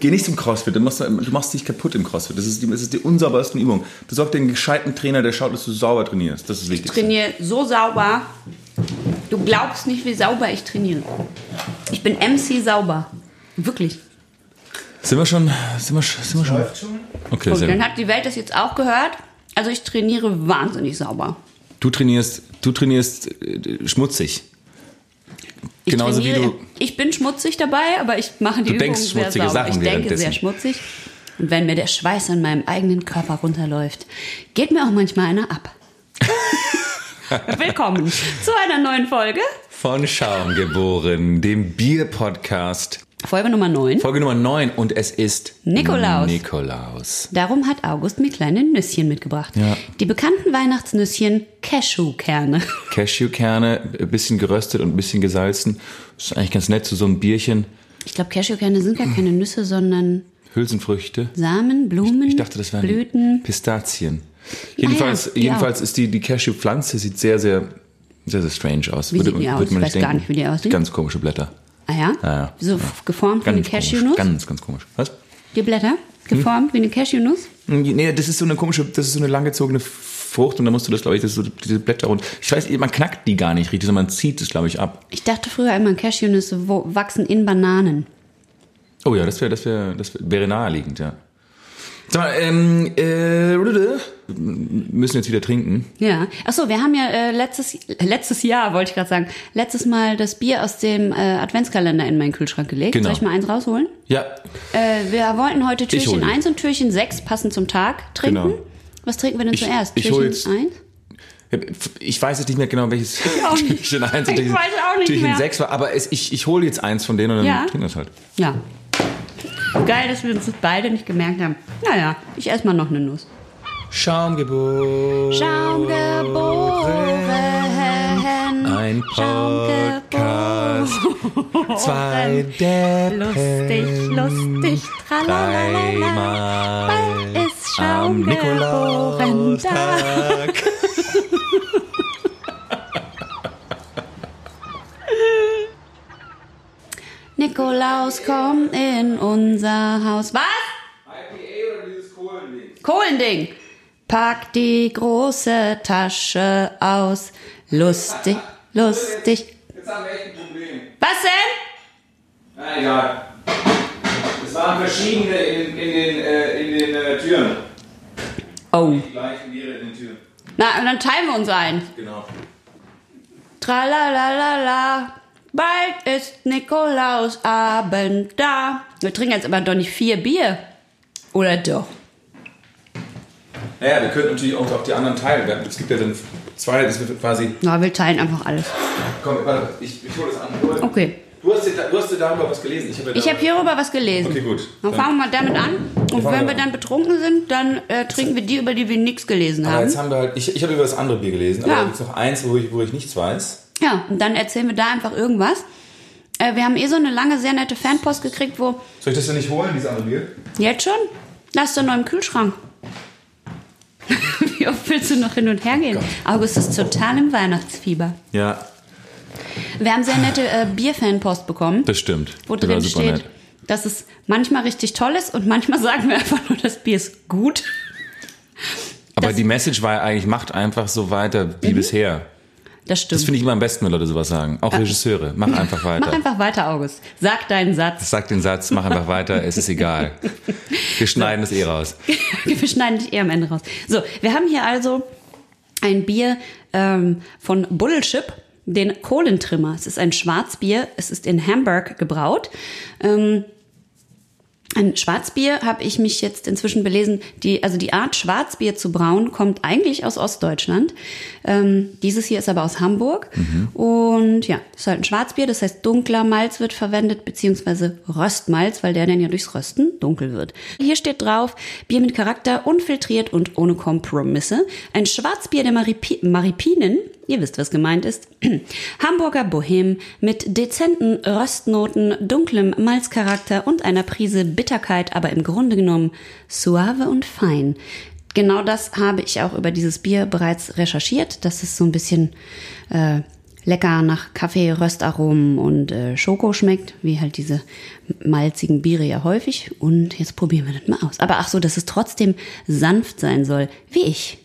Geh nicht zum CrossFit, du machst, du machst dich kaputt im CrossFit. Das ist die, das ist die unsauberste Übung. Besorg dir einen gescheiten Trainer, der schaut, dass du sauber trainierst. Das ist Ich wichtig. trainiere so sauber. Du glaubst nicht, wie sauber ich trainiere. Ich bin MC sauber. Wirklich. Sind wir schon? Sind wir, sind wir schon? Okay, Gut, dann hat die Welt das jetzt auch gehört. Also ich trainiere wahnsinnig sauber. Du trainierst, du trainierst äh, schmutzig. Ich Genauso wie trainiere, du. ich bin schmutzig dabei, aber ich mache die Du denkst Übungen sehr schmutzige sauber. Sachen ich denke sehr schmutzig. Und wenn mir der Schweiß an meinem eigenen Körper runterläuft, geht mir auch manchmal einer ab. Willkommen zu einer neuen Folge. Von Schaum geboren, dem Bier-Podcast. Folge Nummer 9. Folge Nummer 9 und es ist Nikolaus. Nikolaus. Darum hat August mir kleine Nüsschen mitgebracht. Ja. Die bekannten Weihnachtsnüsschen Cashewkerne. Cashewkerne, ein bisschen geröstet und ein bisschen gesalzen. Das ist eigentlich ganz nett zu so einem Bierchen. Ich glaube, Cashewkerne sind gar keine Nüsse, sondern Hülsenfrüchte. Samen, Blumen, Ich dachte, das wären Blüten. Pistazien. Jedenfalls, Ah ja, jedenfalls ist die, die Cashew-Pflanze sieht sehr, sehr, sehr, sehr strange aus. Wie sieht die aus? Ich weiß gar nicht, wie die aussieht. Ganz komische Blätter. Ah ja? Ja, ja. So f- geformt wie eine Ganz. Cashewnuss? Ganz, ganz komisch. Was? Die Blätter? Geformt wie eine Cashewnuss? Nee, das ist so eine komische, das ist so eine langgezogene Frucht und da musst du das, glaube ich, das so diese Blätter und ich weiß, man knackt die gar nicht richtig, sondern man zieht es, glaube ich, ab. Ich dachte früher immer, Cashewnüsse wachsen in Bananen. Oh ja, das wäre, das wäre, das wär, wäre naheliegend, ja. Sag mal, ähm, äh, müssen jetzt wieder trinken. Ja. Achso, wir haben ja äh, letztes, letztes Jahr, wollte ich gerade sagen, letztes Mal das Bier aus dem äh, Adventskalender in meinen Kühlschrank gelegt. Genau. Soll ich mal eins rausholen? Ja, Äh, wir wollten heute Türchen die. 1 und Türchen 6 passend zum Tag trinken. Genau. Was trinken wir denn Ich- zuerst? ich Türchen jetzt- 1? Ich weiß jetzt nicht mehr genau, welches. Türchen 1 und Türchen, Türchen mehr. 6 war, aber es, ich, ich hole jetzt eins von denen und dann Ja. trinken wir es halt. Ja. Geil, dass wir uns das beide nicht gemerkt haben. Naja, ich esse mal noch eine Nuss. Schaumgeburt. Schaumgeboren. Ein Podcast. Zwei Deppen. Lustig, lustig. Dreimal Bald ist am Schaum geboren da. Nikolaustag. Nikolaus kommt in unser Haus. Was? IPA oder dieses Kohlending? Kohlending. Pack die große Tasche aus. Lustig, lustig. Jetzt haben wir echt ein Problem. Was denn? Na egal. Es waren verschiedene in, in den, äh, in den äh, Türen. Oh. Die gleichen Biere in den Türen. Na, und dann teilen wir uns ein. Genau. Tralalala. Bald ist Nikolausabend da. Wir trinken jetzt aber doch nicht vier Bier. Oder doch? Naja, wir könnten natürlich auch auf die anderen teilen. Es gibt ja dann zwei, das wird quasi. Na, wir teilen einfach alles. Komm, warte, ich, ich hole das an. Okay. du, hast, dir du hast dir darüber was gelesen. Ich habe Ich habe hierüber was gelesen. Okay, gut. Dann Dann- fangen wir mal damit an. Und wenn wir wir an. dann betrunken sind, dann äh, trinken wir die, über die wir nichts gelesen Aber haben. jetzt haben wir halt. Ich, ich habe über das andere Bier gelesen, aber Ja. da gibt es noch eins, wo ich, wo ich nichts weiß. Ja, und dann erzählen wir da einfach irgendwas. Äh, wir haben eh so eine lange, sehr nette Fanpost gekriegt, wo Soll ich das denn nicht holen, dieses andere Bier? jetzt schon? Lass doch noch im Kühlschrank. Wie oft willst du noch hin und her gehen? August ist total im Weihnachtsfieber. Ja, Wir haben sehr nette äh, Bierfanpost bekommen, das stimmt. wo Das war drin super steht, nett. dass es manchmal richtig toll ist und manchmal sagen wir einfach nur, das Bier ist gut. Aber das- die Message war ja eigentlich, macht einfach so weiter wie bisher. Das stimmt. Das finde ich immer am besten, wenn Leute sowas sagen. Auch Regisseure, mach einfach weiter. Mach einfach weiter, August. Sag deinen Satz. Sag den Satz, mach einfach weiter, es ist egal. Wir schneiden es eh raus. wir schneiden dich eher am Ende raus. So, wir haben hier also ein Bier ähm, von Bullship, den Kohlentrimmer. Es ist ein Schwarzbier. Es ist in Hamburg gebraut. Ähm, ein Schwarzbier habe ich mich jetzt inzwischen belesen. Die, also die Art Schwarzbier zu brauen kommt eigentlich aus Ostdeutschland. Ähm, dieses hier ist aber aus Hamburg. Und ja, es ist halt ein Schwarzbier. Das heißt, dunkler Malz wird verwendet, beziehungsweise Röstmalz, weil der dann ja durchs Rösten dunkel wird. Hier steht drauf, Bier mit Charakter, unfiltriert und ohne Kompromisse. Ein Schwarzbier der Maripi Maripinen, ihr wisst, was gemeint ist. Hamburger Bohem mit dezenten Röstnoten, dunklem Malzcharakter und einer Prise Bitterkeit, aber im Grunde genommen suave und fein. Genau das habe ich auch über dieses Bier bereits recherchiert, dass es so ein bisschen äh, lecker nach Kaffee, Röstaromen und äh, Schoko schmeckt, wie halt diese malzigen Biere ja häufig. Und jetzt probieren wir das mal aus. Aber ach so, dass es trotzdem sanft sein soll, wie ich.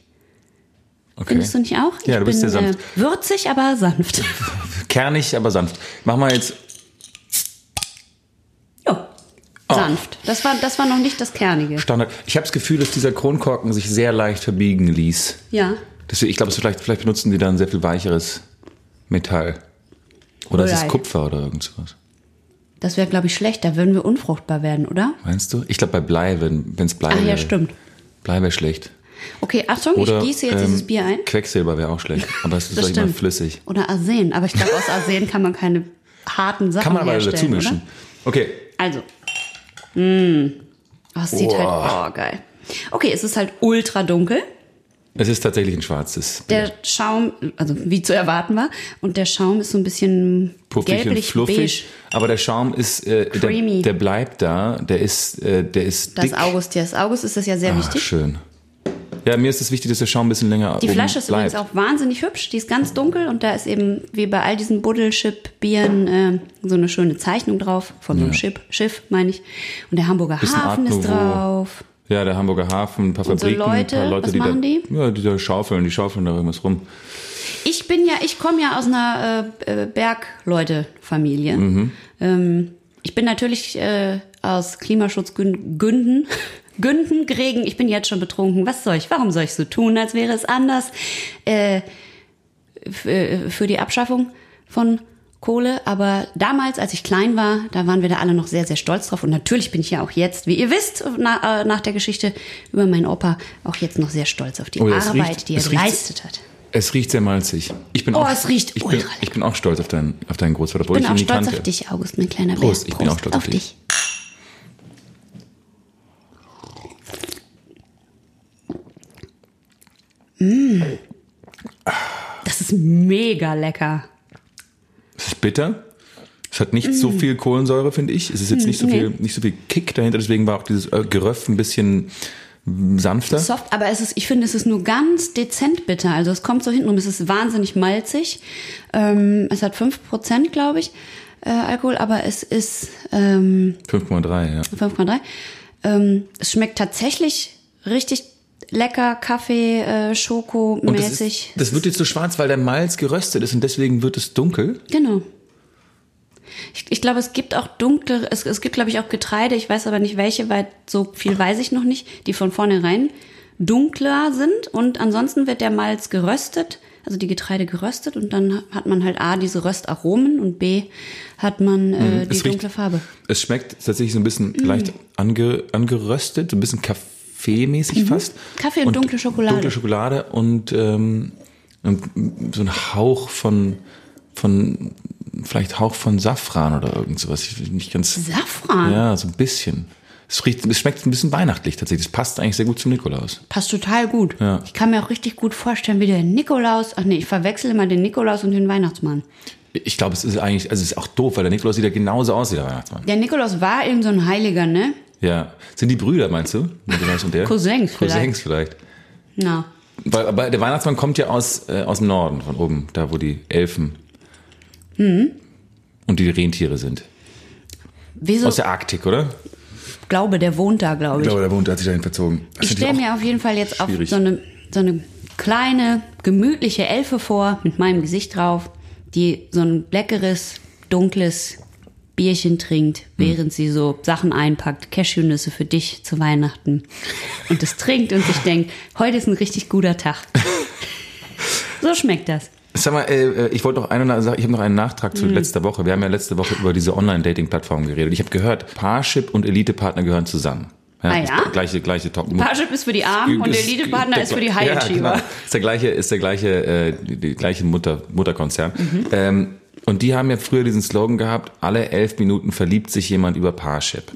Okay. Findest du nicht auch? Ja, ich du bist bin, sehr sanft. Äh, würzig, aber sanft. Kernig, aber sanft. Mach mal jetzt. ja, sanft. Das war, das war noch nicht das Kernige. Standard. Ich habe das Gefühl, dass dieser Kronkorken sich sehr leicht verbiegen ließ. Ja. Deswegen, ich glaube, vielleicht, vielleicht benutzen die dann sehr viel weicheres Metall. Oder es ist Blei. Kupfer oder irgend sowas. Das wäre, glaube ich, schlecht. Da würden wir unfruchtbar werden, oder? Meinst du? Ich glaube bei Blei, wenn es Blei Ach ja, wäre. stimmt. Blei wäre schlecht. Okay, Achtung, Oder ich gieße jetzt ähm, dieses Bier ein. Quecksilber wäre auch schlecht. Aber es ist doch immer stimmt. flüssig. Oder Arsen. Aber ich glaube, aus Arsen kann man keine harten Sachen Kann man aber dazu mischen. Okay. Also. Mm. Oh, es sieht Boah. halt, oh, geil. Okay, es ist halt ultra dunkel. Es ist tatsächlich ein schwarzes. Der Schaum, also wie zu erwarten war, und der Schaum ist so ein bisschen puffig und gelblich fluffig. beige. Aber der Schaum ist, äh, der, der bleibt da. Der ist, äh, der ist Das dick. August, ja, das August ist das ja sehr Ah, wichtig. schön. Ja, mir ist es wichtig, dass der Schaum ein bisschen länger Die Flasche ist bleibt. übrigens auch wahnsinnig hübsch. Die ist ganz dunkel und da ist eben wie bei all diesen Buddelschip-Bieren äh, so eine schöne Zeichnung drauf von so einem Schiff, Schiff meine ich. Und der Hamburger Bisschen Hafen Art ist Nouveau. drauf. Ja, der Hamburger Hafen, ein paar Und so Fabriken, Leute, ein paar Leute, die da, die? Ja, die da schaufeln, die schaufeln da irgendwas rum. Ich bin ja, ich komme ja aus einer äh, äh, Bergleute-Familie. Mhm. Ähm, ich bin natürlich äh, aus Klimaschutzgründen Günden geregen. Ich bin jetzt schon betrunken. Was soll ich? Warum soll ich so tun, als wäre es anders? Äh, äh, für die Abschaffung von Kohle. Aber damals, als ich klein war, da waren wir da alle noch sehr, sehr stolz drauf. Und natürlich bin ich ja auch jetzt, wie ihr wisst, na, äh, nach der Geschichte über meinen Opa, auch jetzt noch sehr stolz auf die Oh Arbeit, riecht- die er geleistet hat. Es riecht sehr malzig. Ich bin Oh, auch, es riecht ich bin, lecker. ich bin auch stolz auf deinen, auf deinen Großvater, Ich ich, bin auch ihn nie stolz kannte. auf dich, August, mein kleiner Prost, Bär. ich bin auch stolz auf dich. Mm. Das ist mega lecker. Bitter. Es hat nicht so viel Kohlensäure, finde ich. Es ist jetzt nicht so Mm. nee. viel, nicht so viel Kick dahinter. Deswegen war auch dieses äh, Geröff ein bisschen mm, sanfter. Soft, aber es ist, ich finde, es ist nur ganz dezent bitter. Also es kommt so hinten rum, es ist wahnsinnig malzig. Ähm, es hat 5%, glaube ich, äh, Alkohol, aber es ist ähm, 5,3, ja. 5,3. Ähm, es schmeckt tatsächlich richtig lecker, Kaffee, äh, Und das, Schoko-mäßig. ist, das wird jetzt so schwarz, weil der Malz geröstet ist und deswegen wird es dunkel. Genau. Ich, ich glaube, es gibt auch dunkle, es, es gibt, glaube ich, auch Getreide, ich weiß aber nicht welche, weil so viel weiß ich noch nicht, die von vornherein dunkler sind und ansonsten wird der Malz geröstet, also die Getreide geröstet und dann hat man halt A, diese Röstaromen und B, hat man äh, die Mhm. Es riecht- dunkle Farbe. Es schmeckt tatsächlich so ein bisschen Mm. leicht ange, angeröstet, so ein bisschen kaffeemäßig fast. Mhm. Kaffee und dunkle Schokolade. Dunkle Schokolade und, ähm, und so ein Hauch von, von, vielleicht Hauch von Safran oder irgend sowas. Ich nicht ganz. Safran? Ja, so ein bisschen. Es, riecht, es schmeckt ein bisschen weihnachtlich tatsächlich. Es passt eigentlich sehr gut zum Nikolaus. Passt total gut. Ja. Ich kann mir auch richtig gut vorstellen, wie der Nikolaus, ach nee, ich verwechsel immer den Nikolaus und den Weihnachtsmann. Ich glaube, es ist eigentlich, also es ist auch doof, weil der Nikolaus sieht ja genauso aus wie der Weihnachtsmann. Der Nikolaus war eben so ein Heiliger, ne? Ja. Sind die Brüder, meinst du? Nikolaus und der? Cousins vielleicht. Cousins vielleicht. Na. Weil, aber der Weihnachtsmann kommt ja aus, äh, aus dem Norden, von oben, da wo die Elfen und die Rentiere sind. Wieso? Aus der Arktik, oder? glaube, der wohnt da, glaube ich. Ich glaube, der wohnt, der hat sich dahin verzogen. Das Ich ist stelle mir auf jeden Fall jetzt auf schwierig. so eine, so eine kleine, gemütliche Elfe vor, mit meinem Gesicht drauf, die so ein leckeres, dunkles Bierchen trinkt, Hm. während sie so Sachen einpackt, Cashewnüsse für dich zu Weihnachten. Und das trinkt und sich denkt, heute ist ein richtig guter Tag. so schmeckt das. Sag mal, äh, ich wollte noch eine Sache, ich habe noch einen Nachtrag Mhm. zu letzter Woche. Wir haben ja letzte Woche über diese Online-Dating-Plattform geredet. Ich habe gehört, Parship und Elite-Partner gehören zusammen. Ah ist ja? Gleiche, gleiche Top. Parship ist für die Armen und Elite-Partner ist für die High ja, Achiever. genau. Ist der gleiche, ist der gleiche, äh, die, gleiche Mutter, Mutterkonzern. Ähm, und die haben ja früher diesen Slogan gehabt, alle elf Minuten verliebt sich jemand über Parship.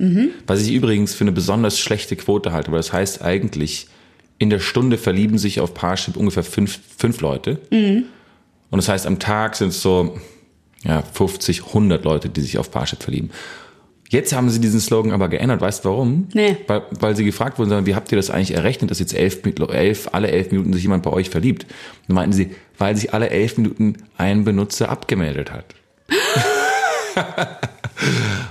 Was ich übrigens für eine besonders schlechte Quote halte, weil das heißt eigentlich, in der Stunde verlieben sich auf Parship ungefähr fünf, fünf Leute. Und das heißt, am Tag sind es so ja, 50, 100 Leute, die sich auf Parship verlieben. Jetzt haben sie diesen Slogan aber geändert. Weißt du warum? Nee. Weil, weil sie gefragt wurden, sagen, wie habt ihr das eigentlich errechnet, dass jetzt elf, elf, alle elf Minuten sich jemand bei euch verliebt? Dann meinten sie, weil sich alle elf Minuten ein Benutzer abgemeldet hat.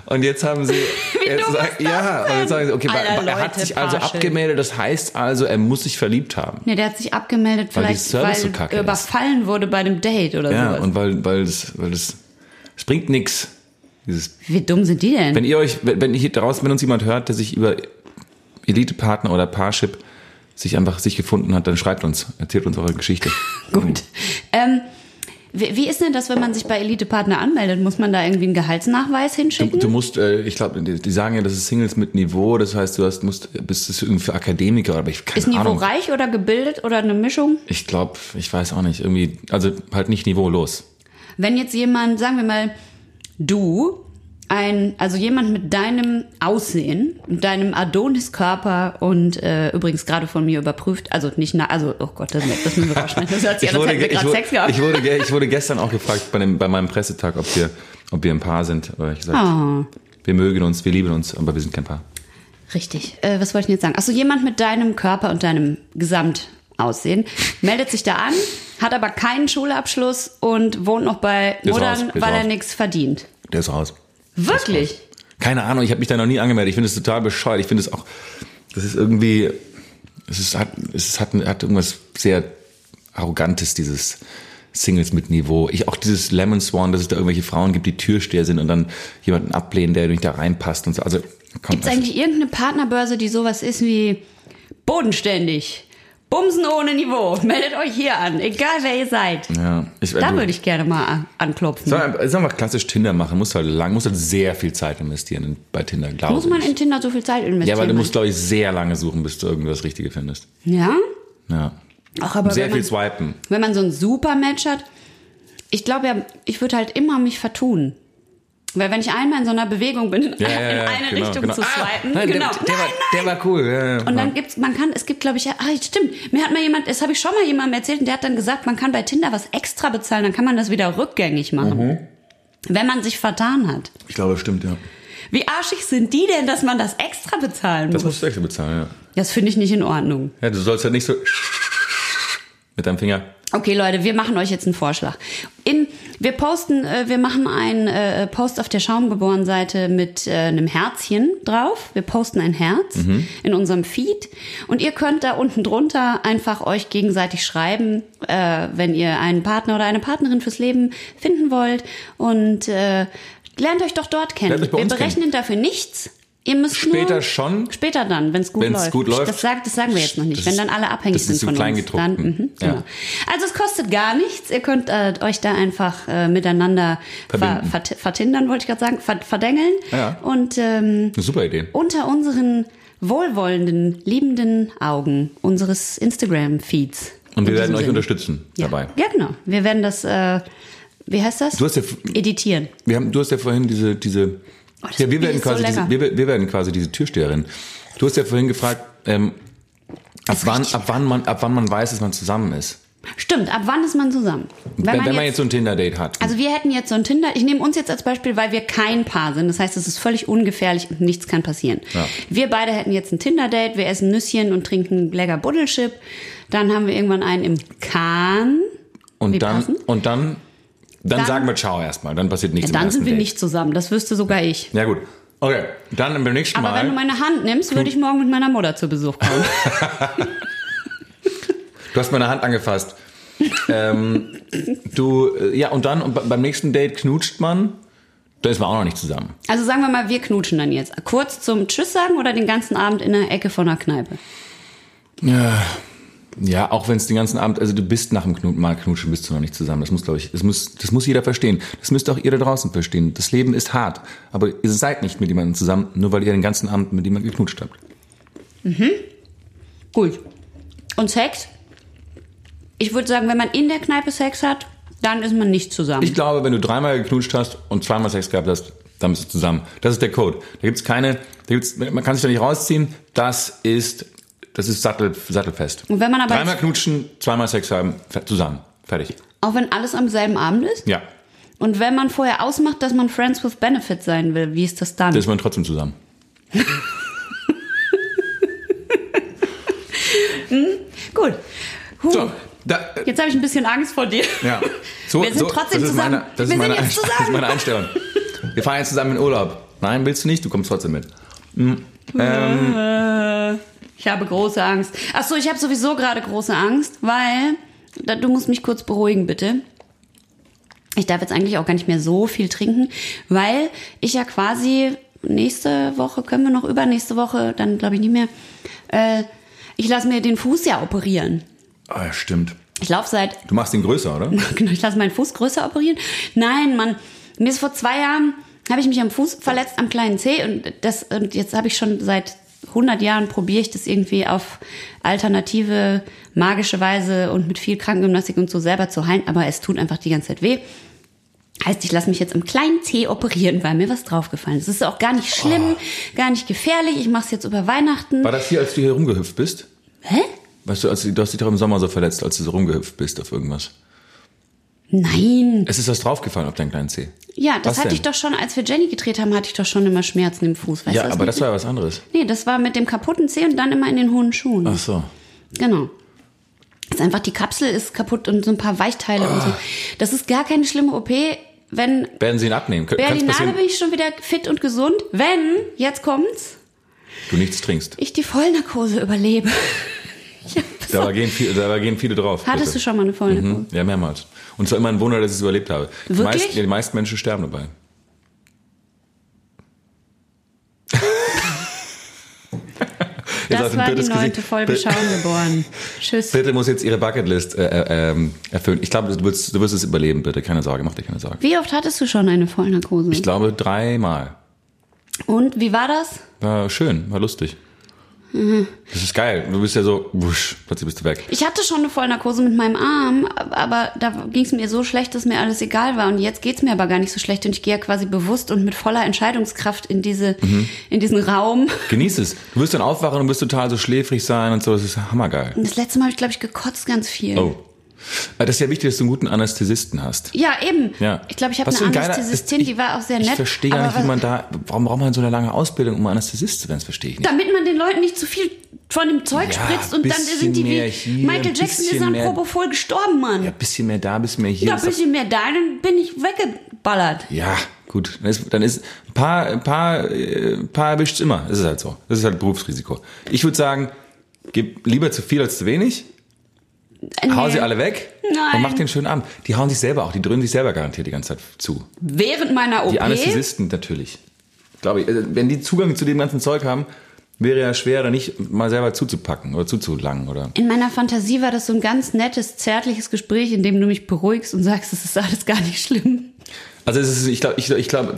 Und jetzt haben sie, jetzt sagt, ist das ja, und jetzt sagen sie, okay, Alter, er hat Leute, sich also Parship. abgemeldet, das heißt also, er muss sich verliebt haben. Ne, der hat sich abgemeldet, Weil vielleicht weil so er ist. überfallen wurde bei einem Date oder Ja, sowas. und weil, weil das, weil das, es bringt nix. Dieses, Wie dumm sind die denn? wenn ihr euch, wenn, wenn hier draußen, wenn uns jemand hört, der sich über Elite-Partner oder Parship sich einfach sich gefunden hat, dann schreibt uns, erzählt uns eure Geschichte. Gut. Ähm, wie, wie ist denn das, wenn man sich bei Elite Partner anmeldet? Muss man da irgendwie einen Gehaltsnachweis Du, hinschicken? du musst, äh, ich glaube, die, die sagen ja, das ist Singles mit Niveau, das heißt, du hast, musst, bist das irgendwie für Akademiker, aber ich keine ist Niveau Ahnung. reich oder gebildet oder eine Mischung? Ich glaube, ich weiß auch nicht, irgendwie, also halt nicht niveaulos. Wenn jetzt jemand, sagen wir mal, du, ein, also jemand mit deinem Aussehen, mit deinem Adoniskörper und äh, übrigens gerade von mir überprüft, also nicht na, also oh Gott, das, das müssen wir rausschneiden. Das hört sich Ich an, als wurde, hätten wir gerade Sex wurde, gehabt. ich, wurde, ich wurde gestern auch gefragt bei, dem, bei meinem Pressetag, ob wir, ob wir ein Paar sind. Aber ich gesagt, Ah. wir mögen uns, wir lieben uns, aber wir sind kein Paar. Richtig. Äh, was wollte ich denn jetzt sagen? Achso, jemand mit deinem Körper und deinem Gesamtaussehen meldet sich da an, hat aber keinen Schulabschluss und wohnt noch bei ist weil er nichts verdient. Der ist raus. Wirklich? Keine Ahnung, ich habe mich da noch nie angemeldet. Ich finde es total bescheuert. Ich finde es auch, das ist irgendwie, es ist, hat, es hat, hat irgendwas sehr Arrogantes, dieses Singles mit Niveau. Ich auch dieses Lemon Swan, dass es da irgendwelche Frauen gibt, die Türsteher sind und dann jemanden ablehnen, der nicht da reinpasst und so. Also, Gibt es eigentlich irgendeine Partnerbörse, die sowas ist wie bodenständig? Bumsen ohne Niveau. Meldet euch hier an, egal wer ihr seid. ja, ich, Da würde ich gerne mal an- anklopfen. Soll man, soll man klassisch Tinder machen, muss halt lang, muss halt sehr viel Zeit investieren in, bei Tinder, glaube Muss man ich. in Tinder so viel Zeit investieren? ja, weil du musst, glaube ich, sehr lange suchen, bis du irgendwas Richtige findest. Ja? Ja. Ach, aber sehr viel man, swipen. wenn man so ein super Match hat, ich glaube ja, ich würde halt immer mich vertun. Weil wenn ich einmal in so einer Bewegung bin, in, Ja, ja, in ja, eine genau, Richtung genau. zu Ah, swipen, nein, genau. Der, der, war, der war cool. Ja, ja, Und dann gibt's, man kann, es gibt, glaube ich, ja, ah, stimmt. Mir hat mal jemand, das habe ich schon mal jemandem erzählt, und der hat dann gesagt, man kann bei Tinder was extra bezahlen, dann kann man das wieder rückgängig machen. Mhm. Wenn man sich vertan hat. ich glaube, das stimmt, ja. Wie arschig sind die denn, dass man das extra bezahlen Das muss? musst du extra bezahlen, ja. Das finde ich nicht in Ordnung. Ja, du sollst halt nicht so mit deinem Finger. Okay, Leute, wir machen euch jetzt einen Vorschlag. In, wir posten, äh, wir machen einen äh, Post auf der Schaumgeboren-Seite mit äh, einem Herzchen drauf. Wir posten ein Herz in unserem Feed und ihr könnt da unten drunter einfach euch gegenseitig schreiben, äh, wenn ihr einen Partner oder eine Partnerin fürs Leben finden wollt und äh, lernt euch doch dort kennen. Wir berechnen dafür nichts. Ihr müsst Später nur, schon. Später dann, wenn es gut, Wenn's läuft. gut läuft. Das, sagt, das sagen wir jetzt noch nicht. Das wenn dann alle abhängig sind von uns. Dann, mhm, Ja. genau. Also es kostet gar nichts. Ihr könnt äh, euch da einfach äh, miteinander ver, vert, vertindern, wollte ich gerade sagen, ver, verdengeln. Ja. Und ähm, Eine super Idee. unter unseren wohlwollenden, liebenden Augen unseres Instagram-Feeds. Und wir werden euch Sinne. unterstützen ja. dabei. Ja, genau. Wir werden das, äh, wie heißt das? Du hast ja, Editieren. wir haben, du hast ja vorhin diese, diese, Oh, ja, wir werden ist so quasi, diese, wir, wir werden quasi diese Türsteherin. Du hast ja vorhin gefragt, ähm, ab wann, ab wann man, ab wann man weiß, dass man zusammen ist. Stimmt, ab wann ist man zusammen? Wenn, wenn man jetzt so ein Tinder-Date hat. Also wir hätten jetzt so ein Tinder, ich nehme uns jetzt als Beispiel, weil wir kein Paar sind. Das heißt, es ist völlig ungefährlich und nichts kann passieren. Ja. Wir beide hätten jetzt ein Tinder-Date, wir essen Nüsschen und trinken lecker Buddelchip. Dann haben wir irgendwann einen im Kahn. und wie dann, und dann, dann, Dann- sagen wir Ciao erstmal. Dann passiert nichts Dann sind wir Date. nicht zusammen, das wüsste sogar ich. Ja gut. Okay, dann beim nächsten Aber Mal. wenn du meine Hand nimmst, würde ich morgen mit meiner Mutter zu Besuch kommen. Du hast meine Hand angefasst. ähm, du, äh, ja, und dann und be- beim nächsten Date knutscht man. Da ist man auch noch nicht zusammen. Also sagen wir mal, wir knutschen dann jetzt. Kurz zum Tschüss sagen oder den ganzen Abend in der Ecke von der Kneipe? Ja, auch wenn es den ganzen Abend, also du bist nach dem Knut, Mal knutschen, bist du noch nicht zusammen. Das muss, glaube ich, das muss, das muss jeder verstehen. Das müsst auch ihr da draußen verstehen. Das Leben ist hart. Aber ihr seid nicht mit jemandem zusammen, nur weil ihr den ganzen Abend mit jemandem geknutscht habt. Gut. Und Sex? Ich würde sagen, wenn man in der Kneipe Sex hat, dann ist man nicht zusammen. Ich glaube, wenn du dreimal geknutscht hast und zweimal Sex gehabt hast, dann bist du zusammen. Das ist der Code. Da gibt's keine, da gibt's, man kann sich da nicht rausziehen. Das ist, das ist sattel, sattelfest. Und wenn man aber dreimal jetzt- knutschen, zweimal Sex haben, zusammen. Fertig. Auch wenn alles am selben Abend ist? Ja, Und wenn man vorher ausmacht, dass man Friends with Benefits sein will, wie ist das dann? da ist man trotzdem zusammen. Gut. Huh. So, Da, Jetzt habe ich ein bisschen Angst vor dir. ja. So, Wir sind so, trotzdem zusammen. Meine, das, Wir ist sind meine, jetzt Einst- zusammen. das ist meine Einstellung. Wir fahren jetzt zusammen in Urlaub. Nein, willst du nicht? Du kommst trotzdem mit. Hm, Ähm, Ich habe große Angst. Ach so, ich habe sowieso gerade große Angst, weil du musst mich kurz beruhigen, bitte. Ich darf jetzt eigentlich auch gar nicht mehr so viel trinken, weil ich ja quasi nächste Woche, können wir noch übernächste Woche, dann glaube ich nicht mehr, äh, ich lasse mir den Fuß ja operieren. ah, ja, stimmt. Ich laufe seit Du machst ihn größer, oder? Genau, ich lasse meinen Fuß größer operieren. Nein, Mann, mir ist vor zwei Jahren, habe ich mich am Fuß verletzt, am kleinen Zeh und das und jetzt habe ich schon seit 100 Jahren probiere ich das irgendwie auf alternative, magische Weise und mit viel Krankengymnastik und so selber zu heilen, aber es tut einfach die ganze Zeit weh. Heißt, ich lasse mich jetzt am kleinen Zeh operieren, weil mir was draufgefallen ist. Es ist auch gar nicht schlimm, gar nicht gefährlich. Ich mache es jetzt über Weihnachten. War das hier, als du hier rumgehüpft bist? Hä? Weißt du, als du, du hast dich doch im Sommer so verletzt, als du so rumgehüpft bist auf irgendwas. Nein. Es ist was draufgefallen auf deinen kleinen Zeh. Ja, das Was hatte denn? ich doch schon, als wir Jenny gedreht haben, hatte ich doch schon immer Schmerzen im Fuß. Weißt Ja, aber nicht? das war ja was anderes. Nee, das war mit dem kaputten Zeh und dann immer in den hohen Schuhen. Ach so. Genau. Das ist einfach, die Kapsel ist kaputt und so ein paar Weichteile und so. Das ist gar keine schlimme OP. Wenn Werden sie ihn abnehmen? Kön- Berlinale bin ich schon wieder fit und gesund. Wenn, jetzt kommt's, du nichts trinkst. ich die Vollnarkose überlebe. Ja, pass Da gehen, viel, da gehen viele drauf. Hattest bitte. du schon mal eine Vollnarkose? Mhm. Ja, mehrmals. Und es war immer ein Wunder, dass ich es überlebt habe. Die Wirklich? meisten, ja, die meisten Menschen sterben dabei. Das war die neunte. Folge Schauen geboren. Tschüss. Bitte muss jetzt ihre Bucketlist äh, äh, ähm, erfüllen. Ich glaube, du wirst, du wirst es überleben, bitte. Keine Sorge, mach dir keine Sorge. Wie oft hattest du schon eine Vollnarkose? Ich glaube, dreimal. Und wie war das? War schön, war lustig. Mhm. Das ist geil. Du bist ja so, wusch, plötzlich bist du weg. Ich hatte schon eine Vollnarkose mit meinem Arm, aber da ging es mir so schlecht, dass mir alles egal war. Und jetzt geht's mir aber gar nicht so schlecht. Und ich gehe ja quasi bewusst und mit voller Entscheidungskraft in, diese, Mhm. in diesen Raum. Genieß es. Du wirst dann aufwachen und wirst total so schläfrig sein und so. Das ist hammergeil. Und das letzte Mal habe ich, glaube ich, gekotzt ganz viel. Oh. Äh, Das ist ja wichtig, dass du einen guten Anästhesisten hast. Ja, eben. Ja. Ich glaube, ich habe eine ein geiler- Anästhesistin, ich- die war auch sehr nett. Ich verstehe gar nicht, wie man da, warum braucht man so eine lange Ausbildung, um Anästhesist zu werden? Das verstehe ich nicht. Damit man den Leuten nicht zu viel von dem Zeug Ja, spritzt und dann sind die wie hier, Michael Jackson ist an Propofol gestorben, Mann. Ja, Ja, ein bisschen mehr da, bisschen mehr hier. doch- bisschen mehr da, dann bin ich weggeballert. ja gut. Dann ist, dann ist ein paar, ein paar, äh, ein paar erwischt's immer. Das ist halt so. Das ist halt Berufsrisiko. Ich würde sagen, gib lieber zu viel als zu wenig. Hau Nee. sie alle weg Nein. und mach den schönen Abend. Die hauen sich selber auch, die dröhnen sich selber garantiert die ganze Zeit zu. Während meiner OP. Die Anästhesisten natürlich. Glaube ich. Also, Wenn die Zugang zu dem ganzen Zeug haben, wäre ja schwer, da nicht mal selber zuzupacken oder zuzulangen oder. In meiner Fantasie war das so ein ganz nettes, zärtliches Gespräch, in dem du mich beruhigst und sagst, es ist alles gar nicht schlimm. Also es ist, ich glaube, ich, ich, glaube,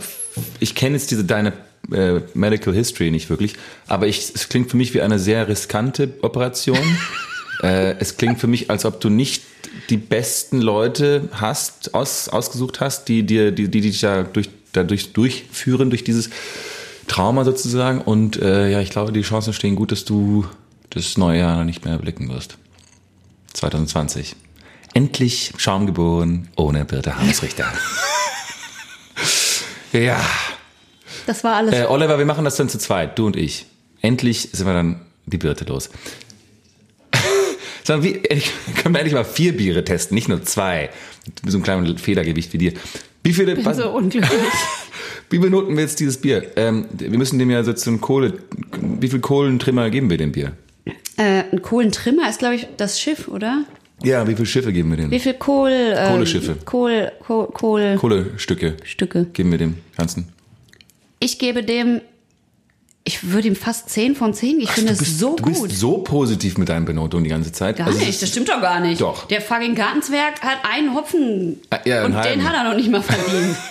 ich kenne jetzt diese deine äh, Medical History nicht wirklich, aber ich, es klingt für mich wie eine sehr riskante Operation. äh, es klingt für mich, als ob du nicht die besten Leute hast, aus, ausgesucht hast, die dir, die, die dich da durch, dadurch durchführen durch dieses Trauma sozusagen. Und äh, ja, ich glaube, die Chancen stehen gut, dass du das neue Jahr nicht mehr blicken wirst. 2020. Endlich Schaum geboren, ohne Birte Hansrichter. ja. Das war alles. Äh, Oliver, wir machen das dann zu zweit, du und ich. Endlich sind wir dann die Birte los. Sondern wie, ehrlich, können wir endlich mal vier Biere testen, nicht nur zwei. Mit so einem kleinen Federgewicht wie dir. Wie viele, ich bin so unglücklich. wie benoten wir jetzt dieses Bier? Ähm, wir müssen dem ja so so ein Kohle, wie viel Kohlentrimmer geben wir dem Bier? äh, ein Kohlentrimmer ist, glaube ich, das Schiff, oder? Ja, wie viele Schiffe geben wir dem? Wie viel Kohl... Äh, Kohleschiffe. Kohl, Kohl, Kohl, Kohlestücke Stücke. geben wir dem Ganzen. Ich gebe dem... Ich würde ihm fast 10 von 10. Ich finde du es bist, so du gut. bist so positiv mit deinen Benotungen die ganze Zeit. Gar Also nicht, das stimmt doch gar nicht. Doch. Der fucking Gartenzwerg hat einen Hopfen Ah, ja, einen und den halben. hat er noch nicht mal verdient.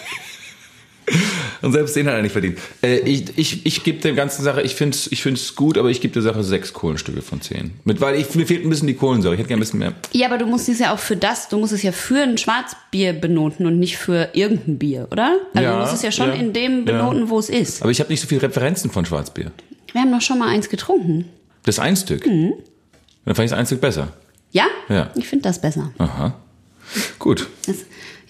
Und selbst den hat er nicht verdient. Äh, ich ich, ich gebe der ganzen Sache, ich finde es ich find's gut, aber ich gebe der Sache sechs Kohlenstücke von zehn. Mit, weil ich, mir fehlt ein bisschen die Kohlensäure. Ich hätte gerne ein bisschen mehr. ja, aber du musst es ja auch für das, du musst es ja für ein Schwarzbier benoten und nicht für irgendein Bier, oder? Also Ja, du musst es ja schon ja, in dem benoten, wo es ist. Aber ich habe nicht so viele Referenzen von Schwarzbier. Wir haben doch schon mal eins getrunken. Das ein Stück. Dann fand ich das ein Stück besser. Ja? Ja. Ich finde das besser. Aha. Gut. Das,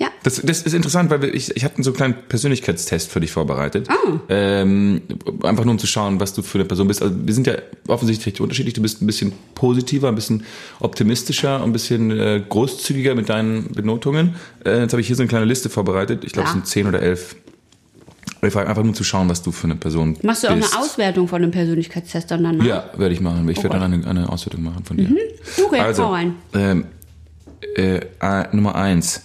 ja. Das, das ist interessant, weil wir, ich, ich habe so einen kleinen Persönlichkeitstest für dich vorbereitet. Ah. Ähm, einfach nur um zu schauen, was du für eine Person bist. Also wir sind ja offensichtlich unterschiedlich. Du bist ein bisschen positiver, ein bisschen optimistischer, ein bisschen äh, großzügiger mit deinen Benotungen. Äh, jetzt habe ich hier so eine kleine Liste vorbereitet. Ich glaube, es Ja. sind zehn oder elf. Einfach einfach nur um zu schauen, was du für eine Person Machst du auch bist. eine Auswertung von dem Persönlichkeitstest dann danach? Ja, werde ich machen. Ich werde Gott. dann eine, eine Auswertung machen von dir. Okay, Also, hau rein. ähm, äh, äh, Nummer eins.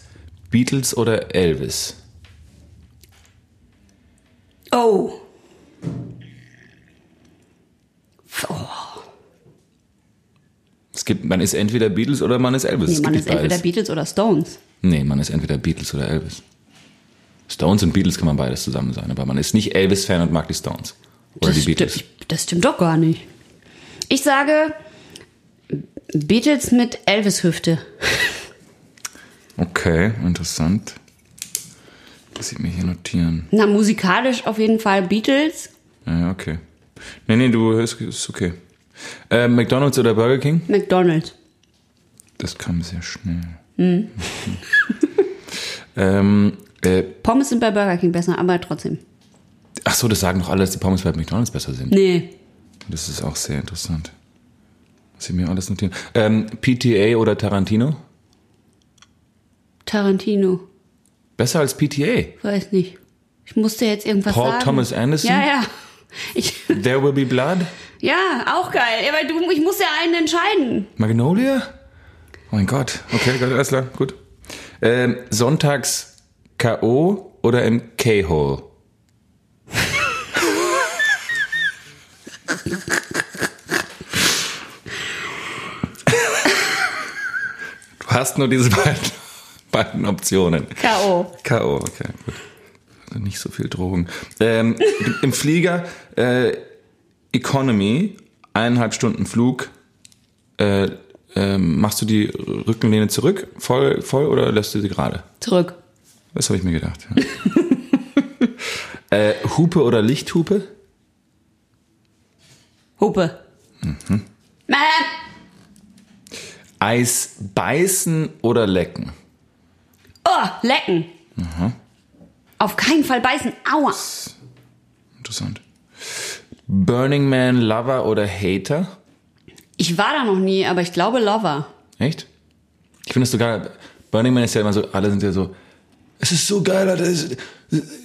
Beatles oder Elvis? Oh. oh. Es gibt, man ist entweder Beatles oder man ist Elvis. Nee, man ist entweder. Beatles oder Stones. Nee, man ist entweder Beatles oder Elvis. Stones und Beatles kann man beides zusammen sein, aber man ist nicht Elvis-Fan und mag die Stones. Oder das, die Beatles. Das stimmt doch gar nicht. Ich sage Beatles mit Elvis-Hüfte. Okay, interessant. Muss ich mir hier notieren. Na, musikalisch auf jeden Fall Beatles. Ja, okay. Nee, nee, du ist, ist okay. Äh, McDonalds oder Burger King? McDonald's. Das kam sehr schnell. Hm. ähm, äh, Pommes sind bei Burger King besser, aber trotzdem. ach so, das sagen doch alle, dass die Pommes bei McDonalds besser sind. Nee. Das ist auch sehr interessant. Muss ich mir alles notieren. Ähm, PTA oder Tarantino? Tarantino. Besser als PTA. Weiß nicht. Ich musste jetzt irgendwas Paul sagen. Thomas Anderson? Ja, ja. Ich, There Will Be Blood? ja, auch geil. Ja, weil du, ich muss ja einen entscheiden. Magnolia? Oh mein Gott. Okay, gut, alles klar, gut. Ähm, sonntags K.O. oder im K-Hole? du hast nur diese beiden, beiden Optionen. K.O. K.O., okay, gut. Also nicht so viel Drogen. Ähm, Im Flieger äh, Economy, eineinhalb Stunden Flug. Äh, ähm, machst du die Rückenlehne zurück, voll, voll oder lässt du sie gerade? Zurück. Das habe ich mir gedacht. Ja. äh, Hupe oder Lichthupe? Hupe. Mhm. Eis beißen oder lecken? Oh, lecken. Auf keinen Fall beißen. Aua. Interessant. Burning Man Lover oder Hater? Ich war da noch nie, aber ich glaube Lover. Echt? Ich finde das so geil. Burning Man ist ja immer so, alle sind ja so, es ist so geil, Alter. Es,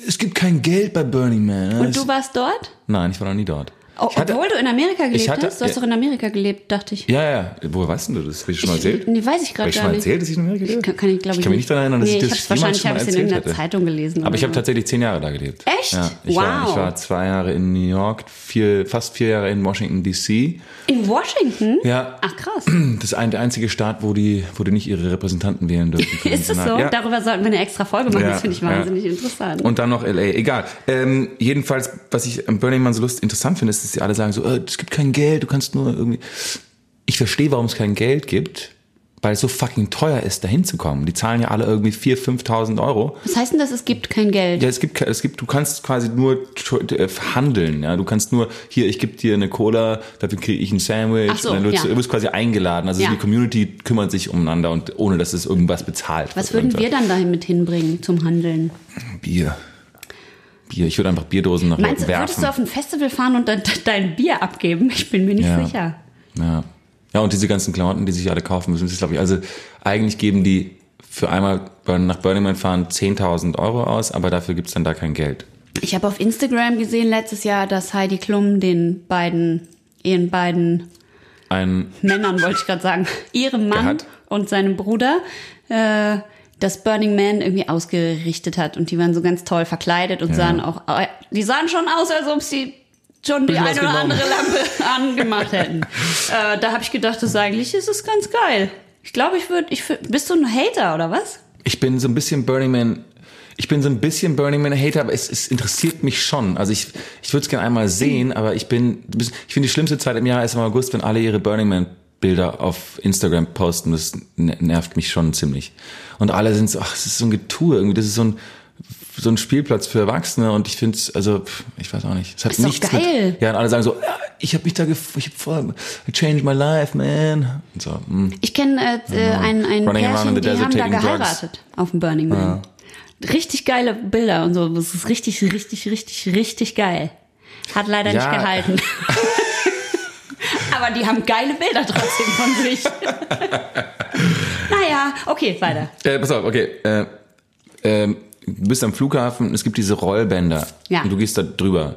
es gibt kein Geld bei Burning Man. Und Es- du warst dort? Nein, ich war noch nie dort. Oh, ich hatte, obwohl du in Amerika gelebt hatte- hast? Du hast ja. doch in Amerika gelebt, dachte ich. ja, ja. Woher weißt denn du das? Habe ich schon mal erzählt? Nee, weiß ich Habe gerade ich schon gar mal nicht. erzählt, dass ich in Amerika gelebt Kann, kann ich, glaube Ich kann mich nicht daran erinnern, dass nee, ich das jemals wahrscheinlich schon mal habe ich es in erzählt irgendeiner. Zeitung gelesen. Aber ich habe tatsächlich zehn Jahre da gelebt. Echt? Ja, ich, war, Wow. ich war zwei Jahre in New York, vier, fast vier Jahre in Washington D.C. In Washington? Ja, Ach krass. das ist ein, der einzige Staat, wo die, wo die nicht ihre Repräsentanten wählen dürfen. Ist das so? Ja. Darüber sollten wir eine extra Folge machen. Ja, das finde ich wahnsinnig interessant. Und dann noch LA. Egal. Ähm, jedenfalls, was ich am Burning Man so lust interessant finde, ist, dass sie alle sagen so, äh, es gibt kein Geld, du kannst nur irgendwie. Ich verstehe, warum es kein Geld gibt, weil es so fucking teuer ist, da hinzukommen. Die zahlen ja alle irgendwie 4.000, 5.000 Euro. Was heißt denn das, es gibt kein Geld? Ja, es gibt, es gibt, du kannst quasi nur äh, handeln, ja. Du kannst nur, hier, ich gebe dir eine Cola, dafür kriege ich ein Sandwich. Ach so, dann wirst ja. du, wirst quasi eingeladen. Also Ja. die Community kümmert sich umeinander und ohne, dass es irgendwas bezahlt Was wird. würden wir dann dahin mit hinbringen zum Handeln? Bier. Bier. Ich würde einfach Bierdosen nach Meinst du, werfen. würdest du auf ein Festival fahren und dann dein Bier abgeben? Ich bin mir nicht Ja. sicher. Ja. Ja, und diese ganzen Klamotten, die sich alle kaufen müssen, das ist, glaube ich, also eigentlich geben die für einmal nach Burning Man fahren 10.000 Euro aus, aber dafür gibt's dann da kein Geld. Ich habe auf Instagram gesehen letztes Jahr, dass Heidi Klum den beiden, ihren beiden Ein, Männern, wollte ich gerade sagen, ihrem Mann hat? und seinem Bruder äh, das Burning Man irgendwie ausgerichtet hat. Und die waren so ganz toll verkleidet und Ja. sahen auch, äh, die sahen schon aus, als ob sie schon die eine oder andere Lampe angemacht hätten. äh, da habe ich gedacht, das ist eigentlich ist es ganz geil. Ich glaube, ich würde, ich würd, bist du ein Hater oder was? ich bin so ein bisschen Burning Man, ich bin so ein bisschen Burning Man Hater, aber es, es interessiert mich schon. Also ich, ich würde es gerne einmal sehen, aber ich bin, ich finde die schlimmste Zeit im Jahr ist im August, wenn alle ihre Burning Man Bilder auf Instagram posten. Das ne- nervt mich schon ziemlich. Und alle sind so, ach, es ist so ein Getue irgendwie. Das ist so ein, so ein Spielplatz für Erwachsene und ich finde es, also, pff, ich weiß auch nicht. Es hat Ist nichts geil. mit, ja, und alle sagen so, ja, ich habe mich da, gef ich hab voll, I changed my life, man. Und so, hm. Ich kenne äh, äh, ein, ein Running Pärchen, die desert haben da taking drugs. geheiratet auf dem Burning Man. Richtig geile Bilder und so. Das ist richtig, richtig, richtig, richtig geil. Hat leider Ja. nicht gehalten. Aber die haben geile Bilder trotzdem von sich. naja, okay, weiter. Äh, pass auf, okay. Äh, ähm, du bist am Flughafen, es gibt diese Rollbänder. Ja. Und du gehst da drüber.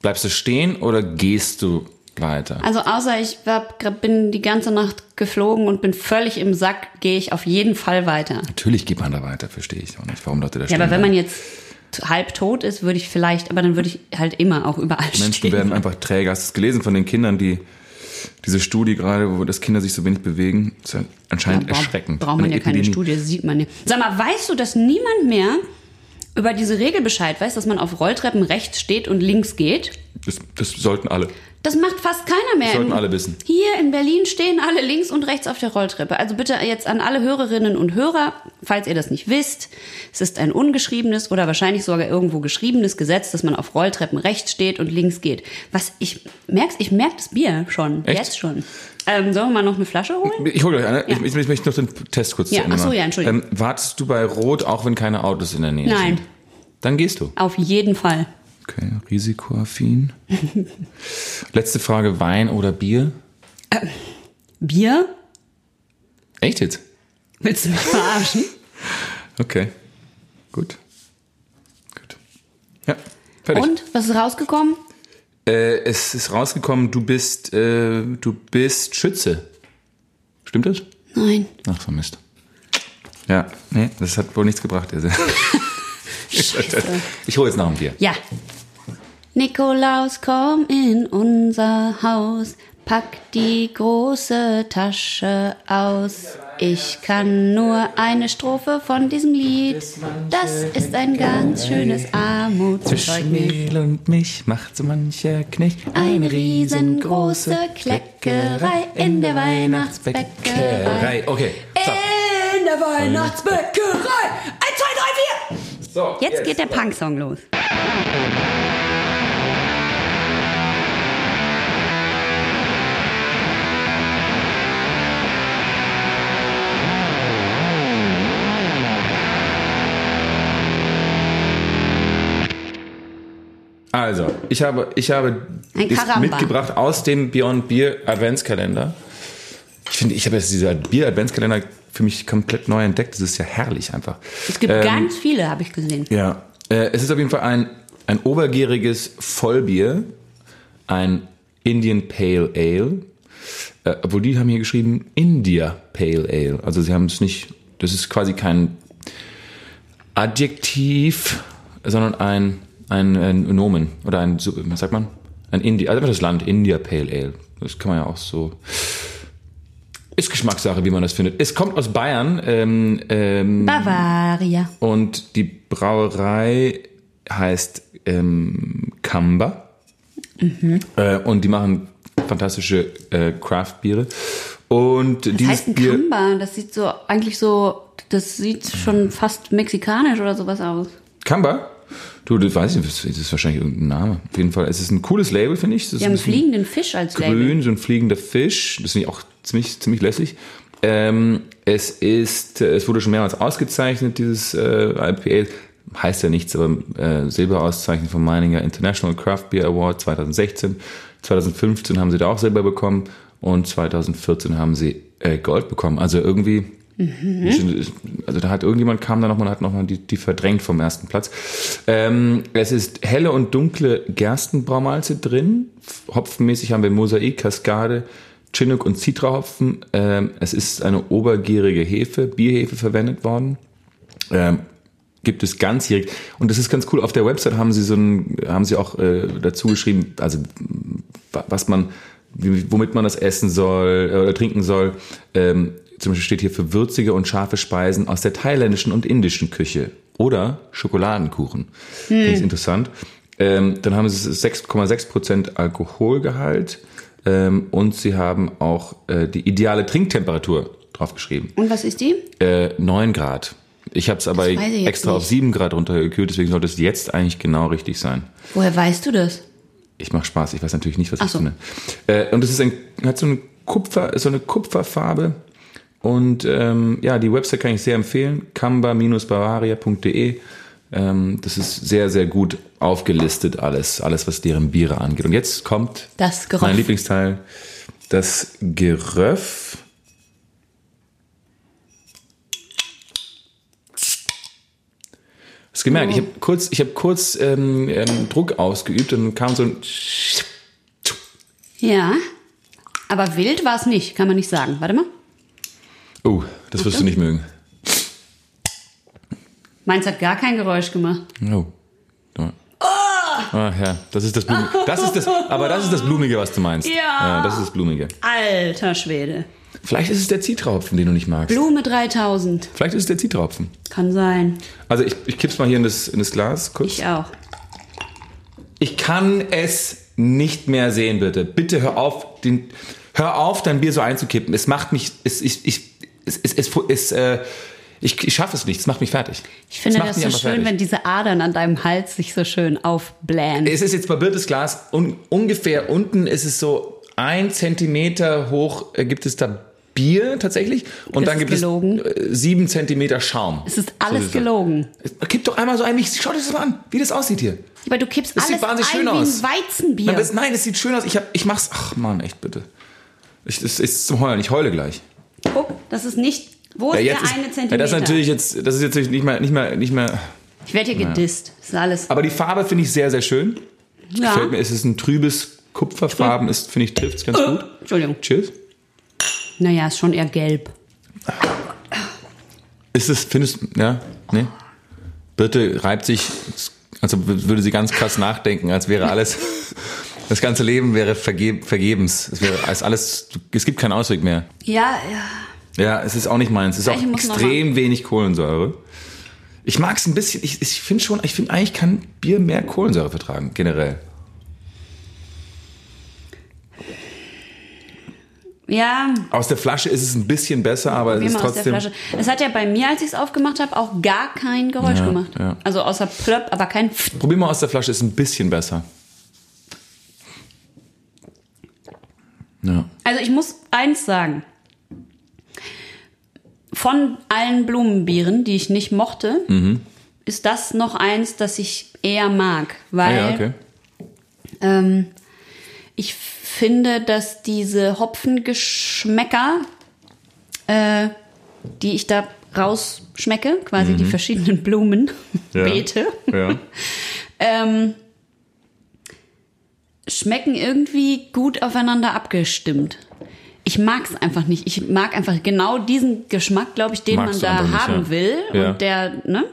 Bleibst du stehen oder gehst du weiter? Also außer ich war, bin die ganze Nacht geflogen und bin völlig im Sack, gehe ich auf jeden Fall weiter. Natürlich geht man da weiter, verstehe ich auch nicht, warum Leute da Ja, stehen. aber wenn man jetzt halb tot ist, würde ich vielleicht, aber dann würde ich halt immer auch überall Menschen stehen. werden einfach träger. Hast du es gelesen von den Kindern, die diese Studie gerade, wo das Kinder sich so wenig bewegen? Ist ja anscheinend Bra- erschreckend. Braucht man ja keine Epidemie. Studie, das sieht man ja. Sag mal, weißt du, dass niemand mehr über diese Regel Bescheid weiß, dass man auf Rolltreppen rechts steht und links geht? Das, das sollten alle. Das macht fast keiner mehr. sollten In- alle wissen. Hier in Berlin stehen alle links und rechts auf der Rolltreppe. Also bitte jetzt an alle Hörerinnen und Hörer, falls ihr das nicht wisst, es ist ein ungeschriebenes oder wahrscheinlich sogar irgendwo geschriebenes Gesetz, dass man auf Rolltreppen rechts steht und links geht. Was ich merk's, ich merke das Bier schon, Echt? jetzt schon. Ähm, sollen wir mal noch eine Flasche holen? Ich hole gleich eine. Ja. Ich, ich, möchte noch den Test kurz Ja, zu Ende ach so, machen. ja, Entschuldigung. Ähm, wartest du bei Rot, auch wenn keine Autos in der Nähe Nein. sind? Dann gehst du. Auf jeden Fall. Okay, risikoaffin. Letzte Frage, Wein oder Bier? Bier? Echt jetzt? Willst du mich verarschen? Okay, gut. Gut. Ja, fertig. Und? Was ist rausgekommen? Äh, es ist rausgekommen, du bist, äh, du bist Schütze. Stimmt das? Nein. Ach so Mist. Ja, nee, das hat wohl nichts gebracht. Also. ich hole jetzt noch ein Bier. Ja. Nikolaus, komm in unser Haus, pack die große Tasche aus. Ich kann nur eine Strophe von diesem Lied. Das ist ein ganz schönes Zwischen Armutszeugnis. Mehl und mich macht so mancher Knecht Eine riesengroße Kleckerei in der Weihnachtsbäckerei. Okay. So. In der Weihnachtsbäckerei. Eins, zwei, drei, vier. so Jetzt geht der Punksong los. Also, ich habe, ich habe mitgebracht aus dem Beyond Beer Adventskalender. Ich finde, ich habe jetzt dieser Bier Adventskalender für mich komplett neu entdeckt. Das ist ja herrlich einfach. Es gibt Ähm, ganz viele, habe ich gesehen. Ja, äh, es ist auf jeden Fall ein, ein obergäriges Vollbier, ein Indian Pale Ale. Äh, obwohl die haben hier geschrieben India Pale Ale. Also sie haben es nicht, das ist quasi kein Adjektiv, sondern ein, ein, ein Nomen oder ein, was sagt man? Ein Indi, also das Land, India Pale Ale. Das kann man ja auch so. Ist Geschmackssache, wie man das findet. Es kommt aus Bayern. Ähm, ähm, Bavaria. und die Brauerei heißt ähm, Kamba. Äh, und die machen fantastische äh, Craft-Biere. Und Das dieses heißt ein Bier. Kamba. Das sieht so eigentlich so, das sieht schon fast mexikanisch oder sowas aus. Kamba? Du, das weiß ich nicht, das ist wahrscheinlich irgendein Name. Auf jeden Fall, es ist ein cooles Label, finde ich. Es ist Die ein haben bisschen fliegenden Fisch als Label. grün, so ein fliegender Fisch. Das finde ich auch ziemlich, ziemlich lässig. Ähm, es ist, äh, es wurde schon mehrmals ausgezeichnet, dieses äh, IPA. Heißt ja nichts, aber äh, Silberauszeichnung vom Meininger International Craft Beer Award 2016. 2015 haben sie da auch Silber bekommen und 2014 haben sie äh, Gold bekommen. Also irgendwie, also da hat irgendjemand kam da nochmal und hat nochmal die, die verdrängt vom ersten Platz. Ähm, es ist helle und dunkle Gerstenbraumalze drin. Hopfenmäßig haben wir Mosaik, Kaskade, Chinook und Citrahopfen. Ähm, es ist eine obergärige Hefe, Bierhefe verwendet worden. Ähm, gibt es ganzjährig. Und das ist ganz cool. Auf der Website haben sie so ein, haben sie auch äh, dazu geschrieben, also wa- was man, womit man das essen soll äh, oder trinken soll. Ähm, zum Beispiel steht hier für würzige und scharfe Speisen aus der thailändischen und indischen Küche oder Schokoladenkuchen. Ganz interessant. Ähm, dann haben sie 6,6 Prozent Alkoholgehalt ähm, und sie haben auch äh, die ideale Trinktemperatur draufgeschrieben. Und was ist die? Äh, 9 Grad. Ich habe es aber ich extra auf nicht. 7 Grad runtergekühlt, deswegen sollte es jetzt eigentlich genau richtig sein. Woher weißt du das? Ich mache Spaß, ich weiß natürlich nicht, was Ach ich so. finde. Äh, und es ist ein, hat so eine Kupfer, so eine Kupferfarbe. Und ähm, ja, die Website kann ich sehr empfehlen. kamba-bavaria.de. Ähm, das ist sehr, sehr gut aufgelistet, alles, alles, was deren Biere angeht. Und jetzt kommt Das Geröff. mein Lieblingsteil, das Geröff. Hast gemerkt, ich habe kurz, ich hab kurz ähm, ähm, Druck ausgeübt und dann kam so ein Ja. Aber wild war es nicht, kann man nicht sagen. Warte mal. Oh, das wirst du nicht mögen. Meins hat gar kein Geräusch gemacht. Oh. Ah, ja, das ist das Blumige. Das ist das, aber das ist das Blumige, was du meinst. Ja. das ist das Blumige. Alter Schwede. Vielleicht ist es der Zitraufen, den du nicht magst. Blume 3000. Vielleicht ist es der Zitraufen. Kann sein. Also ich, ich kipp's mal hier in das, in das Glas kurz. Ich auch. Ich kann es nicht mehr sehen, bitte. Bitte hör auf, den, hör auf, dein Bier so einzukippen. Es macht mich, es, ich, ich, es, es, es, es äh, ich, ich schaffe es nicht. Es macht mich fertig. Ich finde Es das so schön, fertig. wenn diese Adern an deinem Hals sich so schön aufblähen. Es ist jetzt barbiertes Glas. Un, ungefähr unten ist es so ein Zentimeter hoch, äh, gibt es da Bier tatsächlich. Und Das dann ist gibt gelogen. es äh, sieben Zentimeter Schaum. Es ist So alles ist es. gelogen. Es- Gib doch einmal so ein. Schau dir das mal an, wie das aussieht hier. Aber du kippst Das sieht alles wahnsinnig ein schön wie aus. ein Weizenbier. Nein, das, nein, es sieht schön aus. Ich, hab, ich mach's. Ach Mann, echt bitte. Ich, das ist zum Heulen. Ich heule gleich. Guck, das ist nicht. Wo ist der ist, eine ja, Zentimeter? das ist natürlich jetzt, das ist jetzt nicht mehr, nicht mehr, nicht mehr. ich werde hier gedisst. Das ist alles. Aber die Farbe finde ich sehr, sehr schön. Ja. Gefällt mir. Es ist ein trübes Kupferfarben. Ist finde ich trifft's ganz gut. Entschuldigung. Cheers. Naja, ist schon eher gelb. Ist es, findest du, ja, nee? Birte reibt sich, also würde sie ganz krass nachdenken, als wäre alles, das ganze Leben wäre vergeb, vergebens. Es wäre als alles, es gibt keinen Ausweg mehr. Ja, ja. Ja, es ist auch nicht meins. Es ist auch Ich extrem wenig Kohlensäure. Ich mag es ein bisschen, ich, ich finde schon, ich finde eigentlich kann Bier mehr Kohlensäure vertragen, generell. Ja, Aus der Flasche ist es ein bisschen besser, aber es ist immer aus der trotzdem. Flasche. Es hat ja bei mir, als ich es aufgemacht habe, auch gar kein Geräusch Ja, gemacht. ja. Also außer plöpp, aber kein. Probier mal aus der Flasche, ist ein bisschen besser. Ja. Also ich muss eins sagen. Von allen Blumenbieren, die ich nicht mochte, Mhm. ist das noch eins, das ich eher mag. Ah, Weil ja, okay. ähm, ich finde, dass diese Hopfengeschmäcker, äh, die ich da rausschmecke, quasi die verschiedenen Blumenbeete, Mhm. Ja. ähm, schmecken irgendwie gut aufeinander abgestimmt. Ich mag es einfach nicht. Ich mag einfach genau diesen Geschmack, glaube ich, den Magst man da einfach nicht, haben ja. will. Ja. Und der, ne?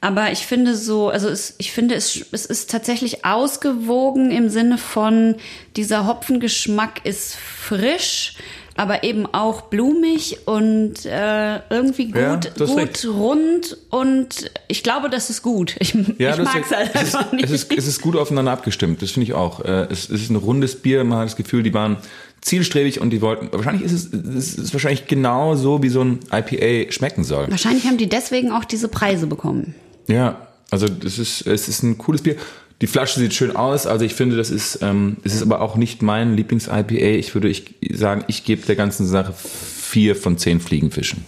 Aber ich finde so, also es, ich finde es, es ist tatsächlich ausgewogen im Sinne von dieser Hopfengeschmack ist frisch, aber eben auch blumig und äh, irgendwie gut, Ja, gut recht. rund und ich glaube, das ist gut. Ich, Ja, ich mag es halt es ist, einfach nicht. Es ist, es ist gut aufeinander abgestimmt, das finde ich auch. Äh, Es, es ist ein rundes Bier, man hat das Gefühl, die waren zielstrebig und die wollten. Wahrscheinlich ist es, es ist wahrscheinlich genau so, wie so ein IPA schmecken soll. Wahrscheinlich haben die deswegen auch diese Preise bekommen. Ja, also das ist, es ist ein cooles Bier. Die Flasche sieht schön aus, also ich finde, das ist, ähm, es ist aber auch nicht mein Lieblings-IPA. Ich würde ich sagen, ich gebe der ganzen Sache vier von zehn Fliegenfischen.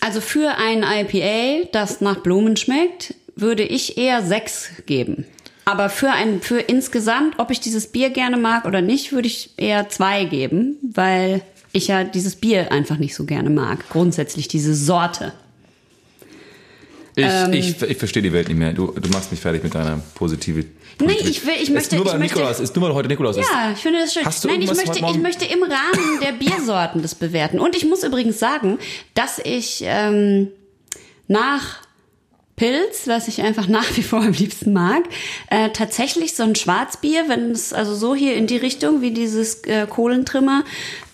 Also für ein IPA, das nach Blumen schmeckt, würde ich eher sechs geben. Aber für ein, für insgesamt, ob ich dieses Bier gerne mag oder nicht, würde ich eher zwei geben, weil ich ja dieses Bier einfach nicht so gerne mag. Grundsätzlich diese Sorte. Ich, Ähm. ich, ich verstehe die Welt nicht mehr. Du, du machst mich fertig mit deiner positive. Nee, ich will- ich möchte- Ist nur, weil ich möchte- Nikolaus ist, nur weil heute Nikolaus ist. Ja, ich finde das schön. Hast du Nein, ich möchte, ich möchte im Rahmen der Biersorten das bewerten. Und ich muss übrigens sagen, dass ich ähm, nach Pilz, was ich einfach nach wie vor am liebsten mag, äh, tatsächlich so ein Schwarzbier, wenn es also so hier in die Richtung wie dieses äh, Kohlentrimmer,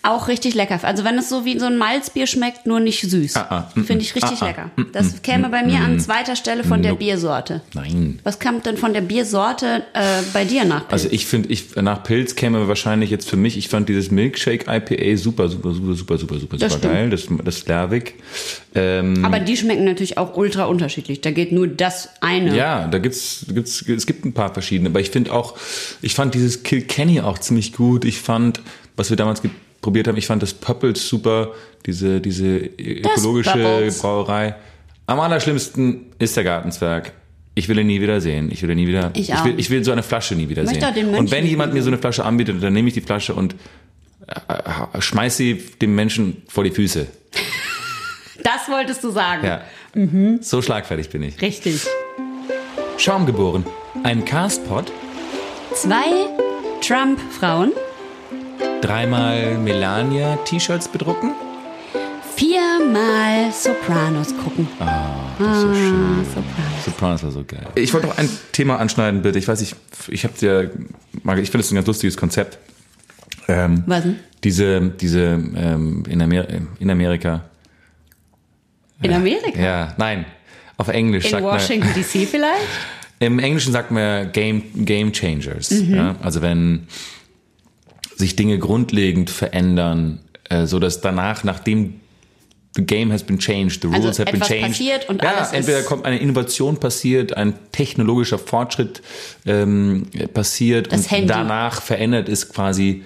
Auch richtig lecker. Also wenn es so wie so ein Malzbier schmeckt, nur nicht süß. Ah, ah, mm, Finde ich richtig ah, ah, lecker. Das käme bei mir an zweiter Stelle von der Biersorte. Nein. Was kommt denn von der Biersorte äh, bei dir nach? Pilz? Also ich finde, ich, nach Pilz käme wahrscheinlich jetzt für mich, ich fand dieses Milkshake IPA super, super, super, super, super, super, Das super geil. Das, das Lervig. Ähm, Aber die schmecken natürlich auch ultra unterschiedlich. Da geht nur das eine. ja, da gibt's, gibt's, es gibt ein paar verschiedene. Aber ich finde auch, ich fand dieses Kilkenny auch ziemlich gut. Ich fand, was wir damals probiert haben, ich fand das Pöppels super, diese, diese ökologische. Brauerei. Am allerschlimmsten ist der Gartenzwerg. Ich will ihn nie wieder sehen. Ich will ihn nie wieder. Ich will, auch. ich will so eine Flasche nie wieder sehen. Und wenn jemand mir so eine Flasche anbietet, dann nehme ich die Flasche und äh, äh, schmeiß sie dem Menschen vor die Füße. Das wolltest du sagen. Ja. So schlagfertig bin ich. Richtig. Schaum geboren. Ein Castpot. Zwei Trump-Frauen, Dreimal Melania-T-Shirts bedrucken. viermal Sopranos gucken. Das ist so schön. Sopranos. Sopranos war so geil. Ich wollte noch ein Thema anschneiden, bitte. Ich weiß nicht, ich habe dir, Margit, ich finde das ein ganz lustiges Konzept. Ähm, Was denn? Diese, diese ähm, in, Amer in Amerika. In Amerika? Ja, nein. Auf Englisch In sagt man. Washington DC vielleicht? Im Englischen sagt man Game, Game Changers. Mhm. Ja? Also wenn sich Dinge grundlegend verändern, äh, so dass danach, nachdem the game has been changed, the Also rules have been changed. passiert und ja, alles entweder kommt eine Innovation passiert, ein technologischer Fortschritt ähm, passiert Das und Handy. danach verändert ist quasi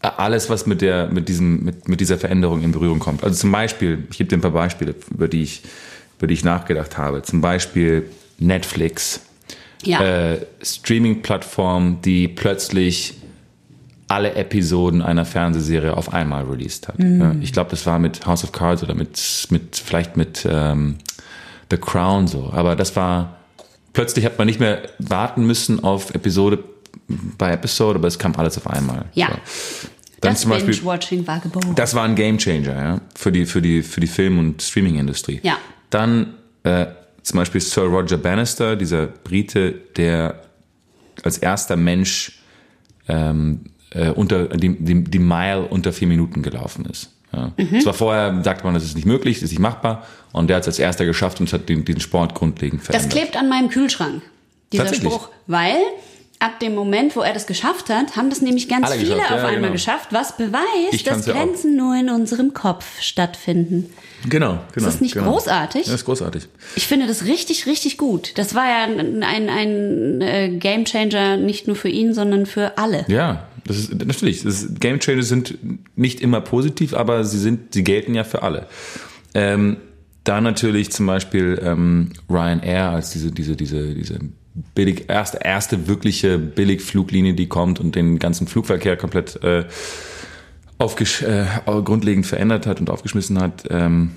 alles, was mit der, mit diesem, mit, mit dieser Veränderung in Berührung kommt. Also zum Beispiel, ich gebe dir ein paar Beispiele, über die ich, über die ich nachgedacht habe. Zum Beispiel Netflix Ja. äh, Streaming-Plattform, die plötzlich alle Episoden einer Fernsehserie auf einmal released hat. Mhm. Ich glaube, das war mit House of Cards oder mit, mit vielleicht mit ähm, The Crown so. Aber das war plötzlich hat man nicht mehr warten müssen auf Episode bei Episode, aber es kam alles auf einmal. Ja. So. Dann das zum Beispiel, Binge-Watching war geboren. das war ein Gamechanger ja, für die für die für die Film- und Streaming-Industrie. Ja. Dann äh, zum Beispiel Sir Roger Bannister, dieser Brite, der als erster Mensch ähm, äh, unter die, die, die Mile unter vier Minuten gelaufen ist. Ja. Mhm. Zwar vorher sagte man, das ist nicht möglich, das ist nicht machbar, und der hat es als erster geschafft und hat den, den Sport grundlegend Das verändert. klebt an meinem Kühlschrank, dieser? Spruch. Weil ab dem Moment, wo er das geschafft hat, haben das nämlich ganz Alle viele auf ja, einmal genau. geschafft, was beweist, dass ja auch. Grenzen nur in unserem Kopf stattfinden. Genau, genau. das nicht genau. großartig? Das ist großartig. Ich finde das richtig, richtig gut. Das war ja ein, ein, ein äh, Gamechanger nicht nur für ihn, sondern für alle. Ja, das ist natürlich. Das ist, Game Changers sind nicht immer positiv, aber sie sind, sie gelten ja für alle. Ähm, da natürlich zum Beispiel ähm, Ryanair als diese, diese, diese, diese billig erste, erste wirkliche Billigfluglinie, die kommt und den ganzen Flugverkehr komplett äh, aufgesch äh, grundlegend verändert hat und aufgeschmissen hat. Ähm,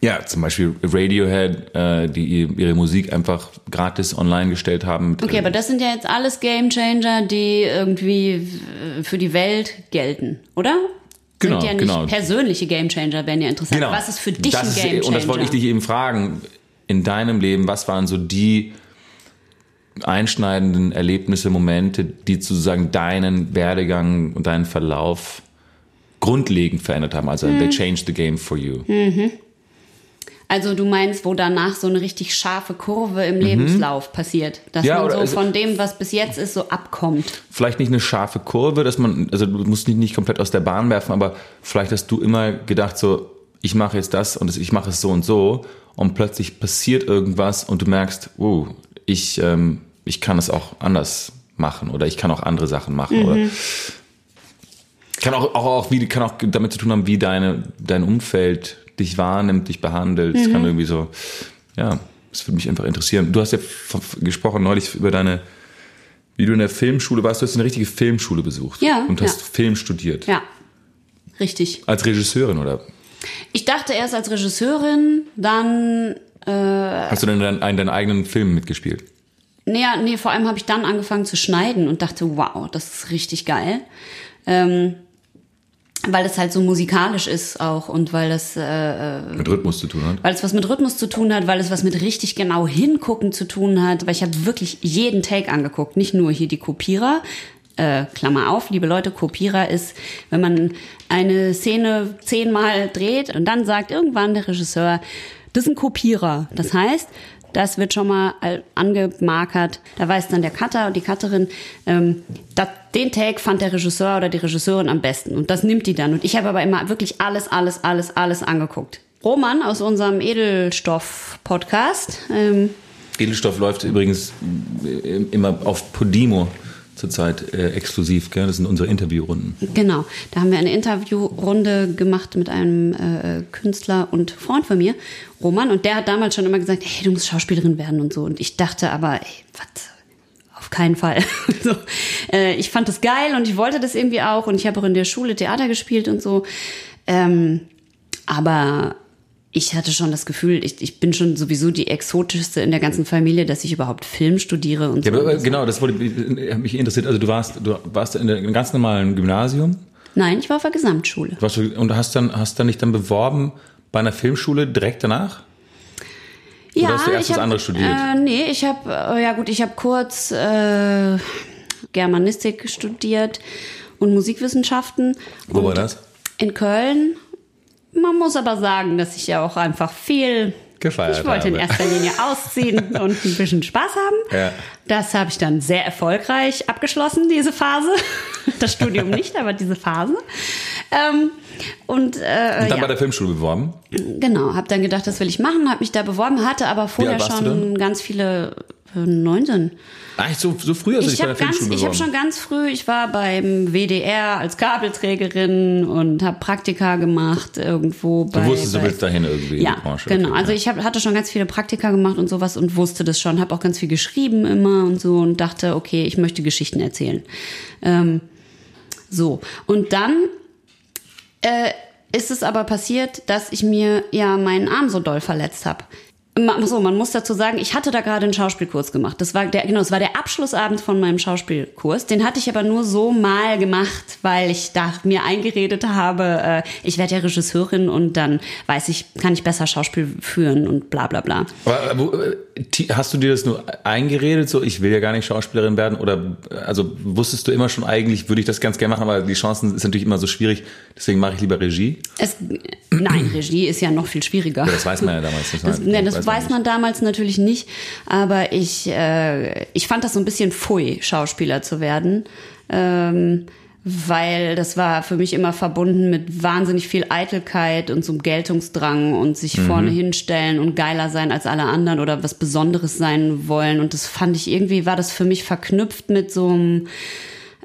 ja, zum Beispiel Radiohead, äh, die ihre Musik einfach gratis online gestellt haben. Mit, Okay, aber das sind ja jetzt alles Gamechanger, die irgendwie für die Welt gelten, oder? Genau, sind ja nicht genau. persönliche Gamechanger, wären ja interessant. Was ist für dich das ein ist- Gamechanger? Und das wollte ich dich eben fragen. In deinem Leben, was waren so die einschneidenden Erlebnisse, Momente, die sozusagen deinen Werdegang und deinen Verlauf grundlegend verändert haben? Also Hm. they changed the game for you. Also du meinst, wo danach so eine richtig scharfe Kurve im Lebenslauf passiert, dass Mhm. Ja, man so also- von dem, was bis jetzt ist, so abkommt. Vielleicht nicht eine scharfe Kurve, dass man, also du musst dich nicht komplett aus der Bahn werfen, aber vielleicht hast du immer gedacht so, ich mache jetzt das und ich mache es so und so und plötzlich passiert irgendwas und du merkst, oh, ich, ähm, ich kann es auch anders machen oder ich kann auch andere Sachen machen oder kann auch, auch, auch wie, kann auch damit zu tun haben, wie deine, dein Umfeld dich wahrnimmt, dich behandelt. Es kann irgendwie so, ja, das würde mich einfach interessieren. Du hast ja gesprochen neulich über deine, wie du in der Filmschule warst. Du hast eine richtige Filmschule besucht. Ja, Und hast ja. Film studiert. Ja, richtig. Als Regisseurin, oder? Ich dachte erst als Regisseurin, dann Hast du denn deinen, einen, deinen eigenen Film mitgespielt? Nee, ja, nee, vor allem habe ich dann angefangen zu schneiden und dachte, wow, das ist richtig geil. Ähm, weil es halt so musikalisch ist auch und weil das, äh, Mit Rhythmus zu tun hat? weil es was mit Rhythmus zu tun hat, weil es was mit richtig genau hingucken zu tun hat, weil ich habe wirklich jeden Take angeguckt, nicht nur hier die Kopierer, Äh, Klammer auf, liebe Leute, Kopierer ist, wenn man eine Szene zehnmal dreht und dann sagt irgendwann der Regisseur, das ist ein Kopierer. Das heißt, das wird schon mal angemarkert. Da weiß dann der Cutter und die Cutterin, ähm, dat, den Take fand der Regisseur oder die Regisseurin am besten. Und das nimmt die dann. Und ich habe aber immer wirklich alles, alles, alles, alles angeguckt. Roman aus unserem Edelstoff-Podcast. Ähm, Edelstoff läuft übrigens äh, immer auf Podimo zurzeit äh, exklusiv. Gell? Das sind unsere Interviewrunden. Genau, da haben wir eine Interviewrunde gemacht mit einem äh, Künstler und Freund von mir, Roman. Und der hat damals schon immer gesagt, hey, du musst Schauspielerin werden und so. Und ich dachte aber, ey, was? Auf keinen Fall. so, äh, ich fand das geil und ich wollte das irgendwie auch. Und ich habe auch in der Schule Theater gespielt und so. Ähm, aber ich hatte schon das Gefühl, ich, ich bin schon sowieso die exotischste in der ganzen Familie, dass ich überhaupt Film studiere und ja, so. Aber, genau, das wurde mich interessiert. Also du warst, du warst in einem ganz normalen Gymnasium? Nein, ich war auf der Gesamtschule. Und hast dann, hast dann dich dann beworben bei einer Filmschule direkt danach? Ja, Oder hast du erst ich was hab, anderes studiert? Äh, nee, ich habe, äh, ja gut, ich habe kurz äh, Germanistik studiert und Musikwissenschaften. Wo und war das? In Köln man muss aber sagen, dass ich ja auch einfach viel gefeiert Ich wollte habe. in erster Linie ausziehen und ein bisschen Spaß haben. Ja. Das habe ich dann sehr erfolgreich abgeschlossen, diese Phase. Das Studium nicht, aber diese Phase. Ähm, und, äh, Und dann ja. bei der Filmschule beworben? Genau, habe dann gedacht, das will ich machen, habe mich da beworben, hatte aber vorher schon ganz viele 19. Eigentlich so, so früh hast du dich bei der ganz, Filmschule ich habe schon ganz früh, ich war beim WDR als Kabelträgerin und habe Praktika gemacht irgendwo bei. du wusstest, du bei, willst dahin irgendwie ja, in die Branche. genau. Okay, Also ja. ich hab, hatte schon ganz viele Praktika gemacht und sowas und wusste das schon. Habe auch ganz viel geschrieben immer und so und dachte, okay, ich möchte Geschichten erzählen. Ähm, so und dann äh, ist es aber passiert, dass ich mir ja meinen Arm so doll verletzt habe. So, man muss dazu sagen, ich hatte da gerade einen Schauspielkurs gemacht. Das war der, genau, das war der Abschlussabend von meinem Schauspielkurs. Den hatte ich aber nur so mal gemacht, weil ich da mir eingeredet habe, äh, ich werde ja Regisseurin und dann weiß ich, kann ich besser Schauspiel führen und bla bla bla. Aber, äh, wo, äh, hast du dir das nur eingeredet, so ich will ja gar nicht Schauspielerin werden? Oder äh, also wusstest du immer schon eigentlich, würde ich das ganz gerne machen, aber die Chancen ist natürlich immer so schwierig, deswegen mache ich lieber Regie. Es, nein, Regie ist ja noch viel schwieriger. Ja, das weiß man ja damals nicht. Das, das weiß, man damals natürlich nicht, aber ich, äh, ich fand das so ein bisschen pfui, Schauspieler zu werden. Ähm, weil das war für mich immer verbunden mit wahnsinnig viel Eitelkeit und so einem Geltungsdrang und sich vorne hinstellen und geiler sein als alle anderen oder was Besonderes sein wollen. Und das fand ich irgendwie, war das für mich verknüpft mit so einem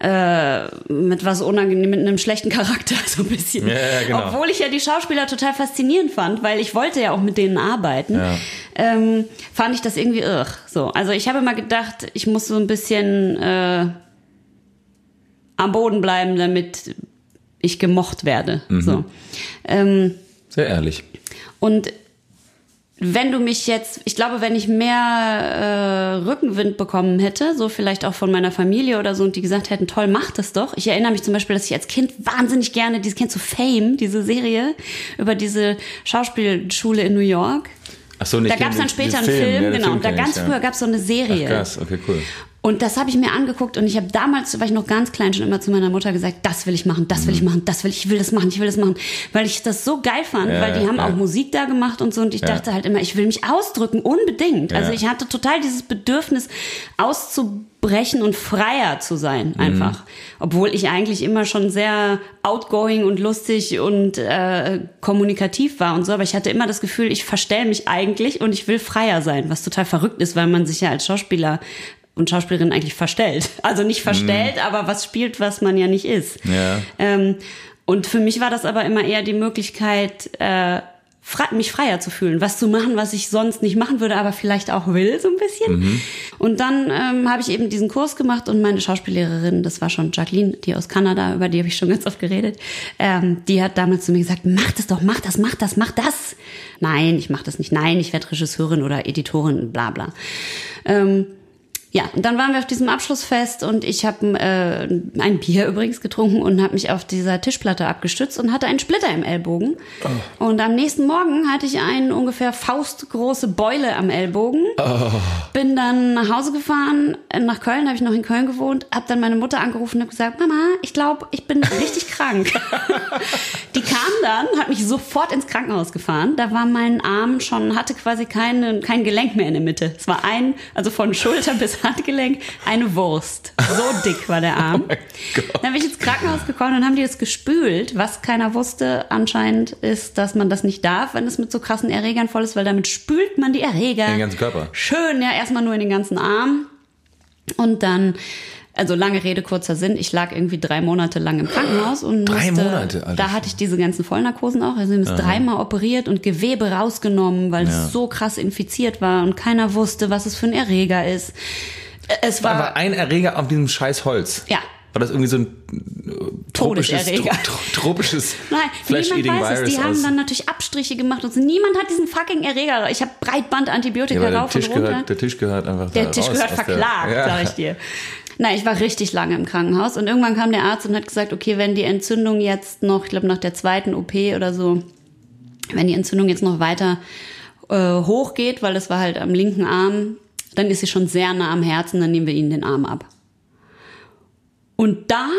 äh, mit was unangenehm, mit einem schlechten Charakter so ein bisschen. Ja, ja, genau. Obwohl ich ja die Schauspieler total faszinierend fand, weil ich wollte ja auch mit denen arbeiten, Ja. ähm, fand ich das irgendwie irr. So, also ich habe immer gedacht, ich muss so ein bisschen äh, am Boden bleiben, damit ich gemocht werde. Mhm. So. Ähm, Sehr ehrlich. und wenn du mich jetzt, ich glaube, wenn ich mehr äh, Rückenwind bekommen hätte, so vielleicht auch von meiner Familie oder so, und die gesagt hätten, toll, mach das doch. Ich erinnere mich zum Beispiel, dass ich als Kind wahnsinnig gerne, dieses kennst du Fame, diese Serie über diese Schauspielschule in New York. Ach so, nicht Da gab es dann später einen Film, ja, den genau. Film Und da kenn ich, ganz ja. früher gab es so eine Serie. Ach, krass, okay, cool. Und das habe ich mir angeguckt und ich habe damals, da war ich noch ganz klein, schon immer zu meiner Mutter gesagt, das will ich machen, das will ich machen, das will ich, ich will das machen, ich will das machen, weil ich das so geil fand, Ja, weil die haben ja. auch Musik da gemacht und so und ich Ja. dachte halt immer, ich will mich ausdrücken, unbedingt. Also ich hatte total dieses Bedürfnis auszubrechen und freier zu sein, Mhm. einfach. Obwohl ich eigentlich immer schon sehr outgoing und lustig und äh, kommunikativ war und so, aber ich hatte immer das Gefühl, ich verstell mich eigentlich und ich will freier sein, was total verrückt ist, weil man sich ja als Schauspieler und Schauspielerin eigentlich verstellt. Also nicht verstellt, aber was spielt, was man ja nicht ist. Ja. Ähm, und für mich war das aber immer eher die Möglichkeit, äh, mich freier zu fühlen, was zu machen, was ich sonst nicht machen würde, aber vielleicht auch will, so ein bisschen. Und dann ähm, habe ich eben diesen Kurs gemacht und meine Schauspiellehrerin, das war schon Jacqueline, die aus Kanada, über die habe ich schon ganz oft geredet, ähm, die hat damals zu mir gesagt, mach das doch, mach das, mach das, mach das. Nein, ich mach das nicht. Nein, ich werde Regisseurin oder Editorin, bla bla. Ähm, Ja, und dann waren wir auf diesem Abschlussfest und ich habe äh, ein Bier übrigens getrunken und habe mich auf dieser Tischplatte abgestützt und hatte einen Splitter im Ellbogen. Oh. Und am nächsten Morgen hatte ich eine ungefähr faustgroße Beule am Ellbogen. Oh. Bin dann nach Hause gefahren, nach Köln, habe ich noch in Köln gewohnt, habe dann meine Mutter angerufen und gesagt, Mama, ich glaube, ich bin richtig krank. Die kam dann, hat mich sofort ins Krankenhaus gefahren. Da war mein Arm schon, hatte quasi keine, kein Gelenk mehr in der Mitte. Es war ein, also von Schulter bis Handgelenk eine Wurst. So dick war der Arm. Oh dann bin ich ins Krankenhaus gekommen und haben die das gespült. Was keiner wusste anscheinend ist, dass man das nicht darf, wenn es mit so krassen Erregern voll ist, weil damit spült man die Erreger. Den ganzen Körper. Schön, ja, erstmal nur in den ganzen Arm. Und dann also lange Rede, kurzer Sinn. Ich lag irgendwie drei Monate lang im Krankenhaus und drei musste, Monate, Alter. da hatte ich diese ganzen Vollnarkosen auch. Also ich habe dreimal operiert und Gewebe rausgenommen, weil ja. es so krass infiziert war und keiner wusste, was es für ein Erreger ist. Es war, war ein Erreger auf diesem scheiß Holz. Ja. War das irgendwie so ein tropisches, Todeserreger. tro tropisches Nein, niemand weiß Virus es. Die haben dann natürlich Abstriche gemacht und so. Niemand hat diesen fucking Erreger. Ich habe Breitband-Antibiotika Ja, rauf Tisch, und runter. gehört, der Tisch gehört einfach Der Tisch gehört der- verklagt, ja. sag ich dir. Na, ich war richtig lange im Krankenhaus und irgendwann kam der Arzt und hat gesagt, okay, wenn die Entzündung jetzt noch, ich glaube nach der zweiten OP oder so, wenn die Entzündung jetzt noch weiter äh, hochgeht, weil das war halt am linken Arm, dann ist sie schon sehr nah am Herzen, dann nehmen wir ihnen den Arm ab. Und da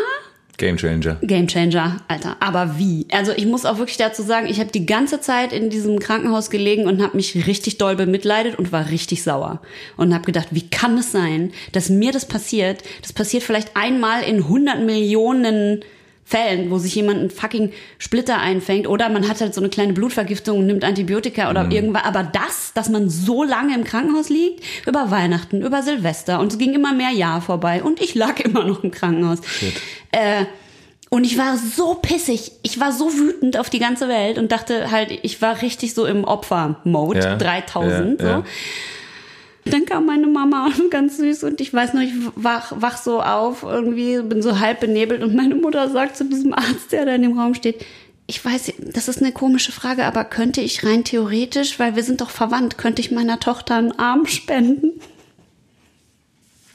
Game Changer. Game Changer, Alter. Aber wie? Also ich muss auch wirklich dazu sagen, ich habe die ganze Zeit in diesem Krankenhaus gelegen und habe mich richtig doll bemitleidet und war richtig sauer. Und habe gedacht, wie kann es sein, dass mir das passiert? Das passiert vielleicht einmal in 100 Millionen Fällen, wo sich jemand einen fucking Splitter einfängt oder man hat halt so eine kleine Blutvergiftung und nimmt Antibiotika oder irgendwas. Aber das, dass man so lange im Krankenhaus liegt, über Weihnachten, über Silvester und es ging immer mehr Jahr vorbei und ich lag immer noch im Krankenhaus. Äh, und ich war so pissig, ich war so wütend auf die ganze Welt und dachte halt, ich war richtig so im Opfer-Mode, Ja, 3000 ja, ja. Dann kam meine Mama ganz süß und ich weiß noch, ich wach, wach so auf, irgendwie bin so halb benebelt und meine Mutter sagt zu diesem Arzt, der da in dem Raum steht, ich weiß, das ist eine komische Frage, aber könnte ich rein theoretisch, weil wir sind doch verwandt, könnte ich meiner Tochter einen Arm spenden?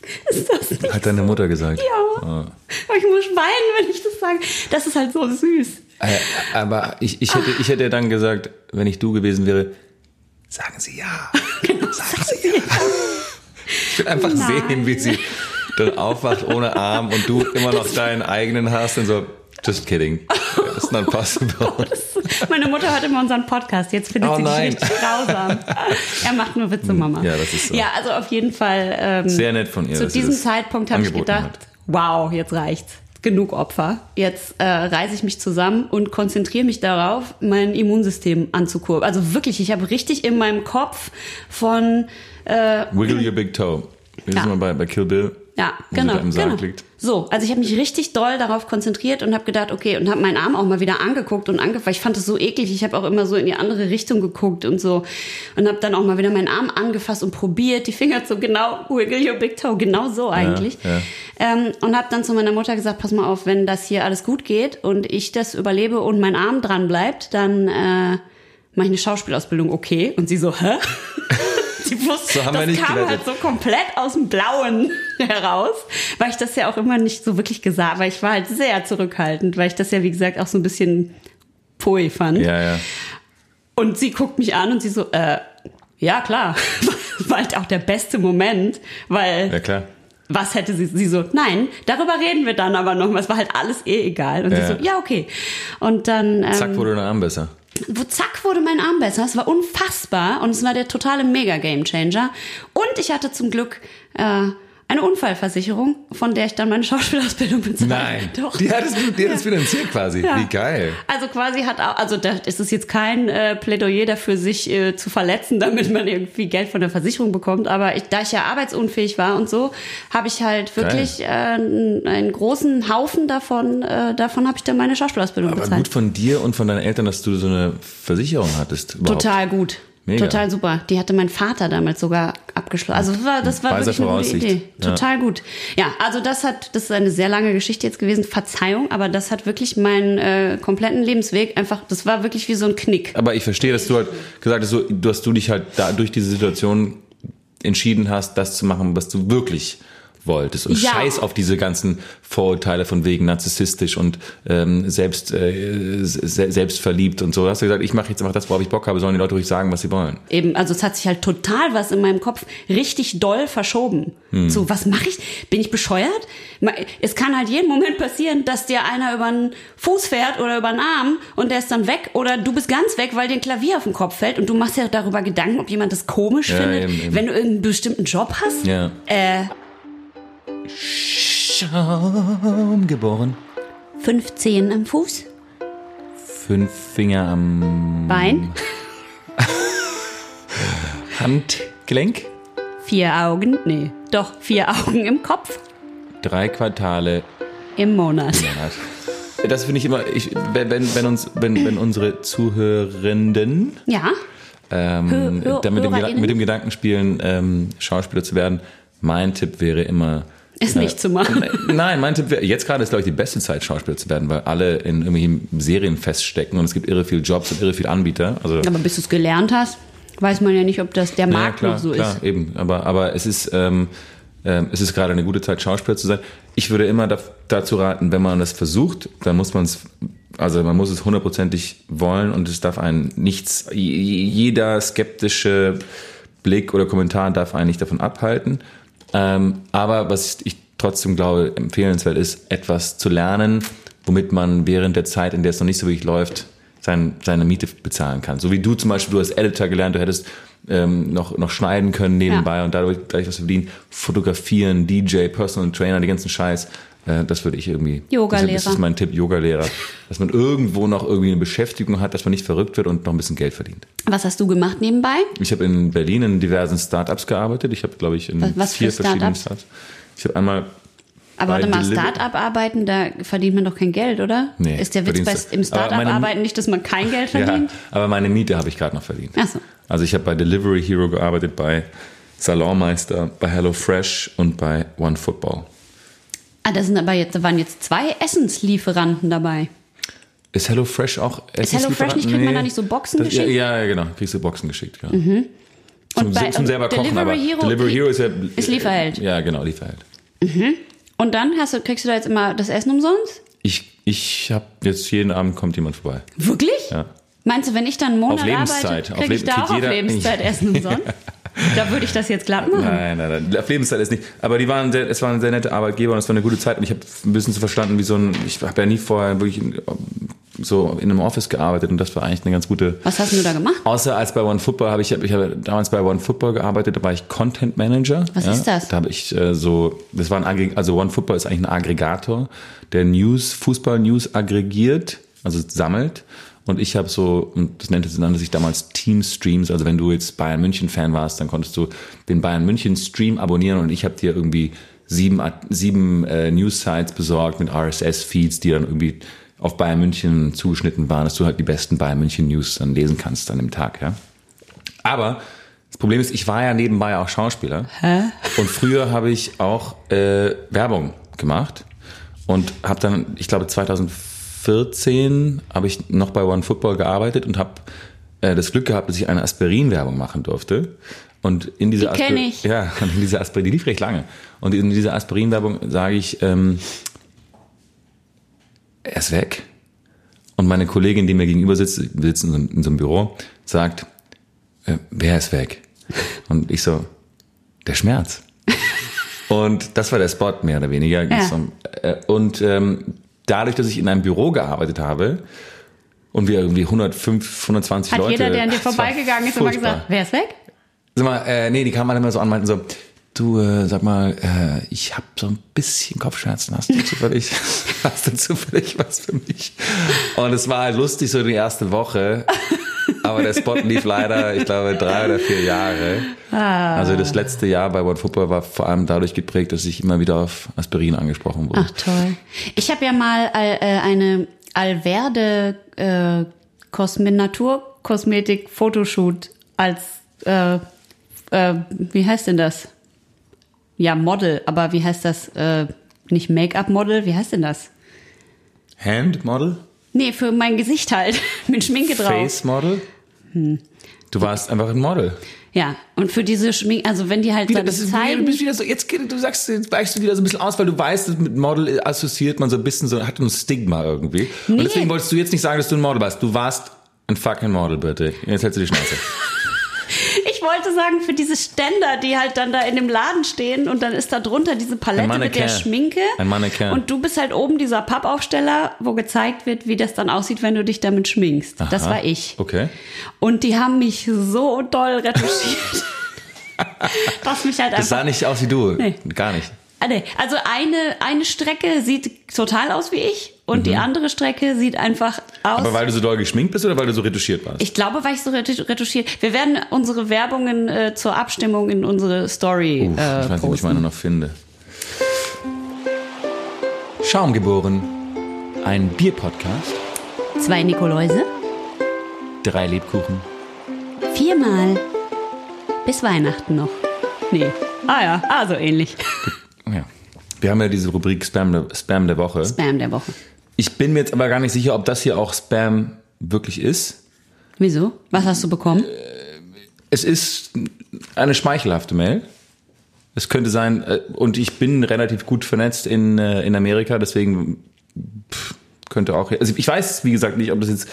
Ist das nicht Hat deine Mutter gesagt. ja. Aber ich muss weinen, wenn ich das sage. Das ist halt so süß. Äh, Aber ich, ich, hätte, ich hätte dann gesagt, wenn ich du gewesen wäre, sagen Sie ja. Genau, Sagen Sie ja. Ich will einfach Nein. sehen, wie sie dann aufwacht ohne Arm und du immer noch deinen eigenen hast und so, just kidding. It's not possible. Meine Mutter hört immer unseren Podcast. Jetzt findet Oh sie nein. dich richtig grausam. er macht nur Witze, Mama. Ja, das ist so. Ja, also auf jeden Fall. Ähm, Sehr nett von ihr. Zu diesem das Zeitpunkt habe ich gedacht, hat. wow, jetzt reicht's. Genug Opfer. Jetzt äh, reiße ich mich zusammen und konzentriere mich darauf, mein Immunsystem anzukurbeln. Also wirklich, ich habe richtig in meinem Kopf von äh, Wiggle your big toe. Wir Ja. sind mal bei, bei Kill Bill. Ja, genau. Im Sarg genau. liegt. So, also ich habe mich richtig doll darauf konzentriert und habe gedacht, okay, und habe meinen Arm auch mal wieder angeguckt und angefasst. Ich fand es so eklig. Ich habe auch immer so in die andere Richtung geguckt und so und habe dann auch mal wieder meinen Arm angefasst und probiert, die Finger zu genau wiggle your big toe, genau so eigentlich. ja. Ähm, und habe dann zu meiner Mutter gesagt, pass mal auf, wenn das hier alles gut geht und ich das überlebe und mein Arm dran bleibt, dann äh, mache ich eine Schauspielausbildung, okay? Und sie so, hä? Sie wusste, So haben wir das nicht kam gerettet. halt so komplett aus dem Blauen heraus, weil ich das ja auch immer nicht so wirklich gesagt, weil ich war halt sehr zurückhaltend, weil ich das ja wie gesagt auch so ein bisschen poi fand. Ja, ja. Und sie guckt mich an und sie so, äh, ja klar, war halt auch der beste Moment, weil Ja, klar. was hätte sie, sie so, nein, darüber reden wir dann aber noch, es war halt alles eh egal. Und Ja. sie so, ja okay. Und dann ähm, Zack, wurde dein Arm besser. Wo zack wurde mein Arm besser. Es war unfassbar und es war der totale mega Game Changer. Und ich hatte zum Glück äh, eine Unfallversicherung, von der ich dann meine Schauspielausbildung bezahlt Nein. Doch. Die hattest du, die hattest finanziert quasi. Ja. Wie geil. Also quasi hat auch, also da ist es jetzt kein äh, Plädoyer dafür, sich äh, zu verletzen, damit man irgendwie Geld von der Versicherung bekommt. Aber ich, da ich ja arbeitsunfähig war und so, habe ich halt wirklich äh, einen, großen Haufen davon, äh, davon habe ich dann meine Schauspielausbildung Aber bezahlt. gut von dir und von deinen Eltern, dass du so eine Versicherung hattest. Überhaupt. Total gut. Mega. Total super. Die hatte mein Vater damals sogar abgeschlossen. Also das war, das war Weiser wirklich eine gute. Idee. Ja. Total gut. Ja, also das hat, das ist eine sehr lange Geschichte jetzt gewesen. Verzeihung, aber das hat wirklich meinen äh, kompletten Lebensweg einfach, das war wirklich wie so ein Knick. Aber ich verstehe, dass du halt gesagt hast, so, dass du dich halt da durch diese Situation entschieden hast, das zu machen, was du wirklich wolltest und Ja. scheiß auf diese ganzen Vorurteile von wegen narzisstisch und ähm, selbst äh, se selbstverliebt und so. Hast du gesagt, ich mache jetzt einfach das, worauf ich Bock habe, sollen die Leute ruhig sagen, was sie wollen. Eben, also es hat sich halt total was in meinem Kopf richtig doll verschoben. Hm. So, was mache ich? Bin ich bescheuert? Es kann halt jeden Moment passieren, dass dir einer über den Fuß fährt oder über den Arm und der ist dann weg oder du bist ganz weg, weil dir ein Klavier auf den Kopf fällt und du machst ja darüber Gedanken, ob jemand das komisch Ja, findet, eben, eben. wenn du irgendeinen bestimmten Job hast. Ja. Äh, Schaum geboren. fünf Zehen am Fuß, Fünf Finger am Bein, Handgelenk. vier Augen, nee, doch, vier Augen im Kopf Drei Quartale im Monat. im Monat. Das finde ich immer, ich, wenn, wenn, uns, wenn, wenn unsere Zuhörenden Ja, ähm, Hö- Hö- da mit, dem, HörerInnen? Gedan- mit dem Gedanken spielen, ähm, Schauspieler zu werden, mein Tipp wäre immer. Ist nicht zu machen. Nein, mein Tipp wäre, jetzt gerade ist, glaube ich, die beste Zeit, Schauspieler zu werden, weil alle in irgendwelchen Serien feststecken und es gibt irre viel Jobs und irre viel Anbieter. Also, Aber bis du es gelernt hast, weiß man ja nicht, ob das der Markt klar, noch so klar, ist. eben. Aber, aber es ist, ähm, ähm, es ist gerade eine gute Zeit, Schauspieler zu sein. Ich würde immer da, dazu raten, wenn man das versucht, dann muss man es, also man muss es hundertprozentig wollen und es darf einen nichts, jeder skeptische Blick oder Kommentar darf einen nicht davon abhalten. Ähm, aber was ich trotzdem glaube, empfehlenswert ist, etwas zu lernen, womit man während der Zeit, in der es noch nicht so wirklich läuft, sein, seine Miete bezahlen kann. So wie du zum Beispiel, du hast Editor gelernt, du hättest ähm, noch, noch schneiden können nebenbei Ja. und dadurch gleich was verdienen, fotografieren, DJ, Personal Trainer, die ganzen Scheiß. Äh, das würde ich irgendwie. Yoga-Lehrer. Das ist mein Tipp, Yoga-Lehrer. dass man irgendwo noch irgendwie eine Beschäftigung hat, dass man nicht verrückt wird und noch ein bisschen Geld verdient. Was hast du gemacht nebenbei? Ich habe in Berlin in diversen Startups gearbeitet. Ich habe, glaube ich, in Was- was vier für verschiedenen Startups? Ich habe einmal Aber warte mal, Start-up arbeiten, da verdient man doch kein Geld, oder? Nee, ist der Witz bei, im Start-up arbeiten nicht, dass man kein Geld Ja, verdient? aber meine Miete habe ich gerade noch verdient. Ach so. Also ich habe bei Delivery Hero gearbeitet, bei Salonmeister, bei HelloFresh und bei OneFootball. Ah, das sind aber jetzt, da waren jetzt zwei Essenslieferanten dabei. Ist HelloFresh auch Ist HelloFresh nicht, kriegt man da nicht so Boxen das, geschickt? Mhm. Ja, ja, genau, kriegst du Boxen geschickt. Ja. Zum, Und bei- zum selber kochen, Delivery aber Hero- Delivery Hero ist ja... Ist Lieferheld. Ja, genau, Lieferheld. Und dann hast du, kriegst du da jetzt immer das Essen umsonst? Ich, ich habe jetzt jeden Abend kommt jemand vorbei. Wirklich? Ja. Meinst du, wenn ich dann einen Monat Auf Lebenszeit. arbeite, Auf kriege ich da auch auf jeder- Lebenszeit Essen umsonst? Da würde ich das jetzt glatt machen. Nein, nein, nein. Auf Lebenszeit ist nicht. Aber die waren sehr, es waren sehr nette Arbeitgeber und es war eine gute Zeit. Und ich habe ein bisschen so verstanden, wie so ein. Ich habe ja nie vorher wirklich so in einem Office gearbeitet und das war eigentlich eine ganz gute. Was hast du da gemacht? Außer als bei OneFootball habe ich, ich habe damals bei OneFootball gearbeitet, da war ich Content Manager. Was ist das? Da habe ich äh, so, das war ein Aggregator, also OneFootball ist eigentlich ein Aggregator, der News, Fußball-News aggregiert, also sammelt. Und ich habe so, und das nannte, nannte sich damals Team Streams, also wenn du jetzt Bayern München Fan warst, dann konntest du den Bayern München Stream abonnieren und ich habe dir irgendwie sieben, sieben äh, News-Sites besorgt mit RSS-Feeds, die dann irgendwie auf Bayern München zugeschnitten waren, dass du halt die besten Bayern München News dann lesen kannst an dem Tag, ja. Aber das Problem ist, ich war ja nebenbei auch Schauspieler. Hä? Und früher habe ich auch äh, Werbung gemacht und habe dann, ich glaube 2014 habe ich noch bei One Football gearbeitet und habe äh, das Glück gehabt, dass ich eine Aspirin-Werbung machen durfte. Und in dieser Die kenn Aspir- ich. Ja, und in dieser Aspirin, die lief recht lange. Und in dieser Aspirin-Werbung sage ich, ähm, er ist weg. Und meine Kollegin, die mir gegenüber sitzt, wir sitzen in so, einem- in so einem Büro, sagt, äh, wer ist weg? Und ich so, der Schmerz. Und das war der Spot, mehr oder weniger. Ja. Äh, Und ähm, dadurch, dass ich in einem Büro gearbeitet habe und wir irgendwie 105, 120 Hat Leute... jeder, der an dir vorbeigegangen ist, immer gesagt, wer ist weg? Sag mal, äh, nee, die kamen alle immer so an, meinten so, du, äh, sag mal, äh, ich habe so ein bisschen Kopfschmerzen. Hast du zufällig, hast du zufällig was für mich? Und es war halt lustig so die erste Woche, aber der Spot lief leider, ich glaube, drei oder vier Jahre. Also das letzte Jahr bei One Football war vor allem dadurch geprägt, dass ich immer wieder auf Aspirin angesprochen wurde. Ach toll. Ich habe ja mal äh, eine Alverde äh, Kosme Naturkosmetik Fotoshoot als äh, äh, wie heißt denn das? Ja, Model, aber wie heißt das? Äh, nicht Make-up-Model, wie heißt denn das? Hand Model? Nee, für mein Gesicht halt. Mit Schminke drauf. Face Model? Du warst einfach ein Model. Ja, und für diese Schminke, also wenn die halt Wieder, dann das ist zeigen, du bist wieder so, jetzt, du sagst, jetzt weichst du wieder so ein bisschen aus, weil du weißt, mit Model assoziiert man so ein bisschen so, hat ein Stigma irgendwie. Nee. Und deswegen wolltest du jetzt nicht sagen, dass du ein Model warst. Du warst ein fucking Model, bitte. Jetzt hältst du die Schnauze. ich wollte sagen, für diese Ständer, die halt dann da in dem Laden stehen und dann ist da drunter diese Palette mit der. Schminke. Ein Mannequin. Und du bist halt oben dieser Pappaufsteller, wo gezeigt wird, wie das dann aussieht, wenn du dich damit schminkst. Das Aha. war ich. Okay. Und die haben mich so doll retuschiert. dass mich halt Das sah einfach. nicht aus wie du. Nee. Gar nicht. Ah. Also eine, eine Strecke sieht total aus wie ich und die andere Strecke sieht einfach aus. Mhm. Aber weil du so doll geschminkt bist oder weil du so retuschiert warst? Ich glaube, weil ich so retu- retuschiert. Wir werden unsere Werbungen äh, zur Abstimmung in unsere Story Uff, äh, ich weiß nicht, ob ich posten. meine noch finde. Schaumgeboren. Ein Bierpodcast. Zwei Nikoläuse, Drei Lebkuchen. viermal bis Weihnachten noch. Nee. Ah ja, also ähnlich. Wir haben ja diese Rubrik Spam der, Spam der Woche. Spam der Woche. Ich bin mir jetzt aber gar nicht sicher, ob das hier auch Spam wirklich ist. Wieso? Was hast du bekommen? Es ist eine schmeichelhafte Mail. Es könnte sein, äh, und ich bin relativ gut vernetzt in, äh, in Amerika, deswegen könnte auch, also ich weiß, wie gesagt, nicht, ob das jetzt,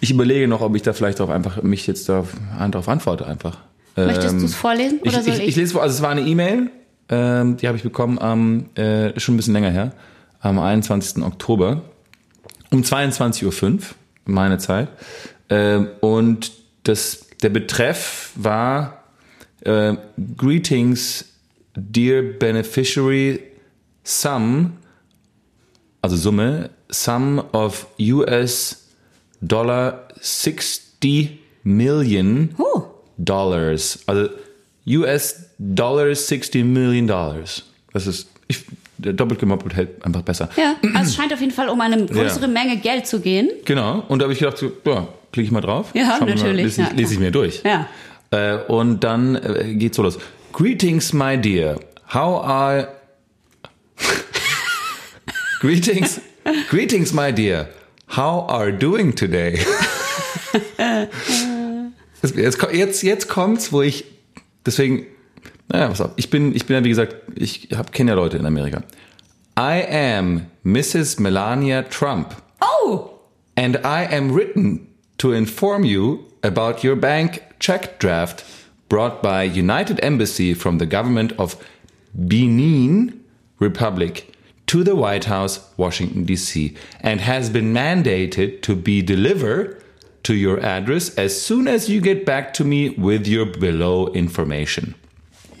ich überlege noch, ob ich da vielleicht auch einfach mich jetzt da, darauf antworte einfach. Möchtest Ähm, du es vorlesen oder ich, soll ich, ich? ich lese vor, also es war eine E-Mail, ähm, die habe ich bekommen am, äh, schon ein bisschen länger her, am 21. Oktober um 22.05 Uhr, meine Zeit. Ähm, und das, der Betreff war äh, Greetings, dear beneficiary, sum, also Summe, sum of US Dollar 60 million Dollars. Also US Dollars 60 Million Dollars. Das ist, ich, der doppelt gemoppelt hält einfach besser. ja. Also es scheint auf jeden Fall um eine größere Ja. Menge Geld zu gehen. Genau. Und da habe ich gedacht, so, ja, klicke ich mal drauf. Ja, natürlich. Mal, lese, ich, Ja, lese ich mir durch. Ja. Äh, und dann äh, geht's so los. Greetings, my dear. How are... greetings, greetings, my dear. How are doing today? jetzt, jetzt, jetzt kommt's, wo ich... Deswegen... Naja, pass auf. Ich bin, ich bin ja, wie gesagt, ich kenne ja Leute in Amerika. I am Mrs. Melania Trump. Oh, and I am written to inform you about your bank check draft brought by United Embassy from the government of Benin Republic to the White House, Washington DC, and has been mandated to be delivered to your address as soon as you get back to me with your below information.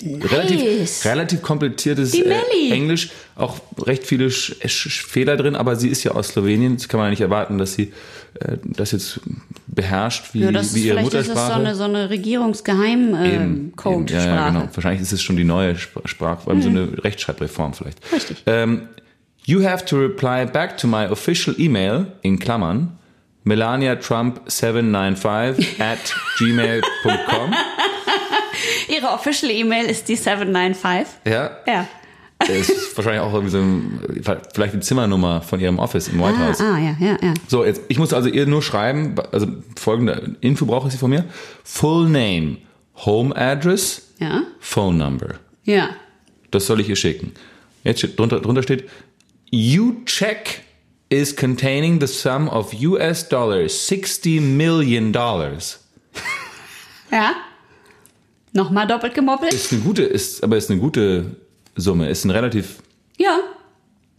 Relativ, relativ kompliziertes äh. Englisch, auch recht viele Sch Sch Fehler drin, aber sie ist ja aus Slowenien, das kann man ja nicht erwarten, dass sie äh, das jetzt beherrscht wie, ja, das wie ist ihre vielleicht ist das so Muttersprache. eine, so eine Regierungsgeheim-Code-Sprache. ja, ja, genau. Wahrscheinlich ist es schon die neue Sp- Sprache, vor allem so eine Rechtschreibreform vielleicht. Richtig. Ähm, you have to reply back to my official email, in Klammern, melaniatrump795 at gmail.com. Ihre official E-Mail ist die 795. Ja, Ja. das ist wahrscheinlich auch irgendwie so ein, vielleicht die Zimmernummer von ihrem Office im White Ah, House. ah, ja, ja, ja. So, jetzt, ich muss also ihr nur schreiben, also folgende Info brauche ich sie von mir. Full name, home address, Ja. phone number. Ja. Das soll ich ihr schicken. Jetzt steht, drunter, drunter steht, you check is containing the sum of US dollars 60 million dollars. Ja. Nochmal doppelt gemoppelt? Ist eine gute, ist, aber ist eine gute Summe. Ist ein relativ, Ja.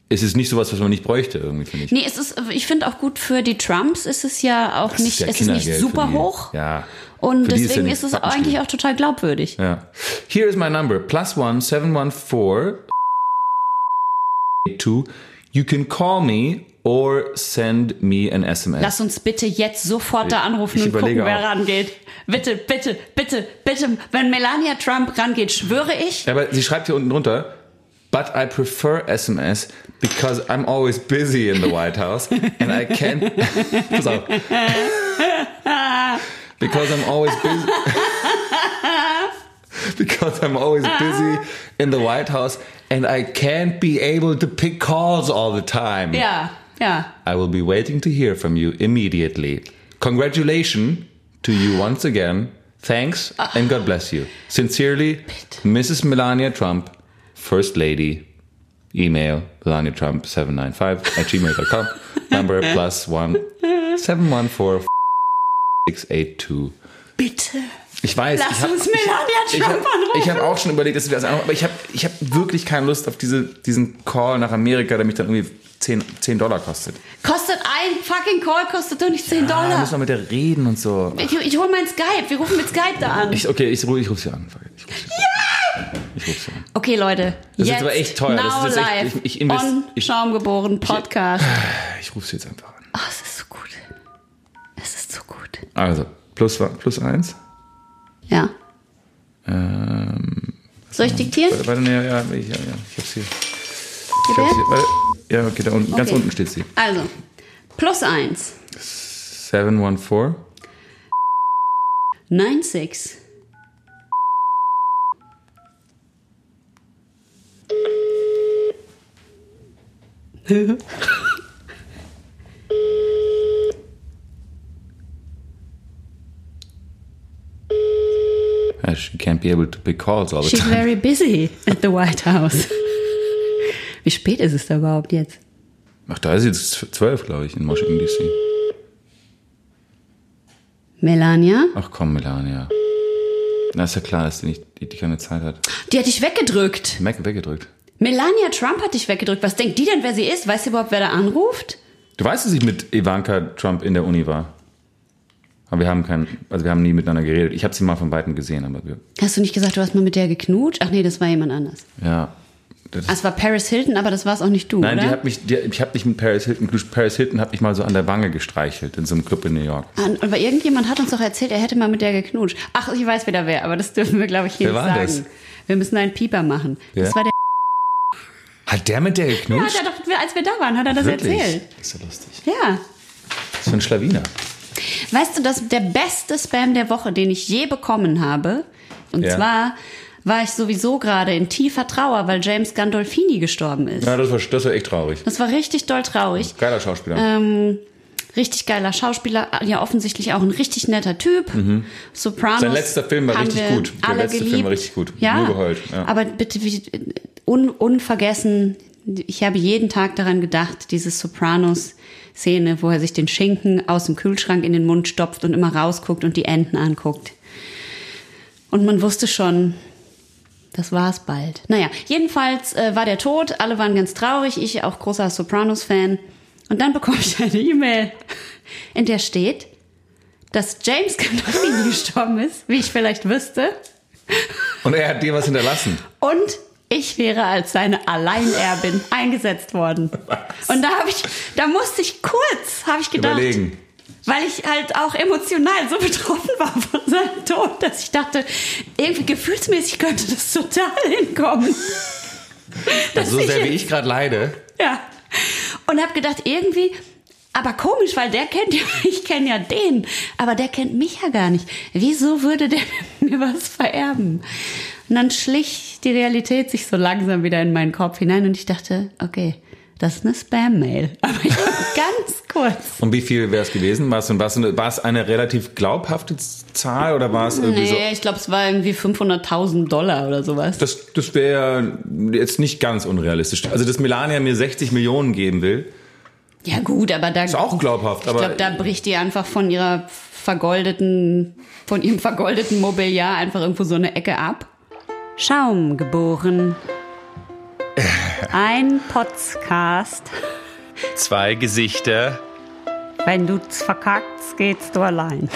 es ist nicht sowas, was man nicht bräuchte, irgendwie, finde ich. Nee, es ist, ich finde auch gut für die Trumps ist es ja auch Das nicht, ja es ist nicht super hoch. Ja. Und die ist ja deswegen ist es eigentlich auch total glaubwürdig. Ja. Here is my number. Plus one seven one four two. You can call me or send me an SMS. Lass uns bitte jetzt sofort da anrufen Ich und gucken, wer auch. rangeht. Bitte, bitte, bitte, bitte. Wenn Melania Trump rangeht, schwöre ich. Ja, aber sie schreibt hier unten drunter, but I prefer SMS because I'm always busy in the White House and I can't. Pass auf. because I'm always busy. because I'm always busy in the White House and I can't be able to pick calls all the time. Ja, ja. I will be waiting to hear from you immediately. Congratulations to you once again, Thanks and God bless you. Sincerely, Mrs. Melania Trump, First Lady. Email Melania Trump 795 at gmail.com. Number plus one 714 682. Bitte. Ich weiß. Lass ich hab, uns Melania ich, Trump ich anrufen. hab, ich habe auch schon überlegt, dass wir das anrufen, aber ich habe ich hab wirklich keine Lust auf diese, diesen Call nach Amerika, der mich dann irgendwie 10, 10 Dollar kostet. Kostet ein fucking Call, kostet doch nicht 10 Da Dollar. müssen wir mit der reden und so. Ich, ich hole mein Skype. Wir rufen mit Skype da an. Ich, okay, ich, ich rufe sie an. Ich ruf sie an. Ich rufe sie an. okay, Leute. Das ist jetzt aber echt teuer. Das Now ist jetzt echt- live. ich- ich invest- on ich- Schaumgeboren Podcast. Ich rufe sie jetzt einfach an. Oh, es ist so gut. Es ist so gut. Also, plus, plus eins. Ja. Ähm, Soll ich diktieren? warte, warte, nee, ja, ja, ich, ja, ja, ich hab's hier. Ich hab's hier. Warte. Ja, okay, da unten, ganz Okay. unten steht sie. Also, plus eins. 714. 96. Uh, She can't be able to pick calls all the She's time. very busy at the White House. Wie spät ist es da überhaupt jetzt? Ach, da ist jetzt zwölf, glaube ich, in Washington DC. Melania? Ach komm, Melania. Na, ist ja klar, dass die, nicht, die, die keine Zeit hat. Die hat dich weggedrückt. Mac weggedrückt. Melania Trump hat dich weggedrückt. Was denkt die denn, wer sie ist? Weiß sie überhaupt, wer da anruft? Du weißt, dass ich mit Ivanka Trump in der Uni war. Aber wir haben kein, also wir haben nie miteinander geredet. Ich habe sie mal von Weitem gesehen, aber wir, Hast du nicht gesagt, du hast mal mit der geknutscht? Ach nee, das war jemand anders. ja. Das, Ah, es war Paris Hilton, aber das war es auch nicht du, nein, oder? die hat mich, die, ich habe nicht mit Paris Hilton. Paris Hilton hat mich mal so an der Wange gestreichelt in so einem Club in New York. Ah, Aber irgendjemand hat uns doch erzählt, er hätte mal mit der geknutscht. Ach, ich weiß wieder wer, aber das dürfen wir, glaube ich, hier Wer nicht war sagen. das? Wir müssen einen Pieper machen. Wer? Das war der. Hat der mit der Ja, geknutscht? hat er doch, als wir da waren, hat er das Wirklich? erzählt. Das ist ja lustig. Ja. Das ist ein Schlawiner. Weißt du, das der beste Spam der Woche, den ich je bekommen habe. Und Ja. zwar war ich sowieso gerade in tiefer Trauer, weil James Gandolfini gestorben ist. Ja, das war, das war echt traurig. Das war richtig doll traurig. Geiler Schauspieler. Ähm, richtig geiler Schauspieler, ja offensichtlich auch ein richtig netter Typ. Sopranos. Mhm. Sein letzter Film war richtig gut. Der letzte geliebt. Film war richtig gut. Ja, Nur geheult, ja. aber bitte wie, un, unvergessen. Ich habe jeden Tag daran gedacht, diese Sopranos-Szene, wo er sich den Schinken aus dem Kühlschrank in den Mund stopft und immer rausguckt und die Enten anguckt. Und man wusste schon, das war es bald. Naja, jedenfalls äh, war der tot, alle waren ganz traurig, ich auch großer Sopranos-Fan. Und dann bekomme ich eine E-Mail, in der steht, dass James Gandolfini gestorben ist, wie ich vielleicht wüsste. Und er hat dir was hinterlassen. Und ich wäre als seine Alleinerbin eingesetzt worden. Und da habe ich, da musste ich kurz, habe ich gedacht, Überlegen. Weil ich halt auch emotional so betroffen war von seinem Tod, dass ich dachte, irgendwie gefühlsmäßig könnte das total hinkommen. Dass So sehr wie ich gerade leide. Ja. Und habe gedacht, irgendwie, aber komisch, weil der kennt ja, ich kenne ja den, aber der kennt mich ja gar nicht. Wieso würde der mir was vererben? Und dann schlich die Realität sich so langsam wieder in meinen Kopf hinein und ich dachte, okay, das ist eine Spam-Mail. Aber ich ganz kurz. Und wie viel wäre es gewesen? War es, war, es eine, relativ glaubhafte Zahl oder war es irgendwie so? Nee, ich glaube, es war irgendwie 500.000 Dollar oder sowas. Das, das wäre jetzt nicht ganz unrealistisch. Also, dass Melania mir 60 Millionen geben will, Ja gut, aber da ist auch glaubhaft. Ich Aber glaube, da bricht die einfach von ihrer vergoldeten, von ihrem vergoldeten Mobiliar einfach irgendwo so eine Ecke ab. Schaum geboren. Ein Podcast. Zwei Gesichter. Wenn du's verkackst, geht's du allein.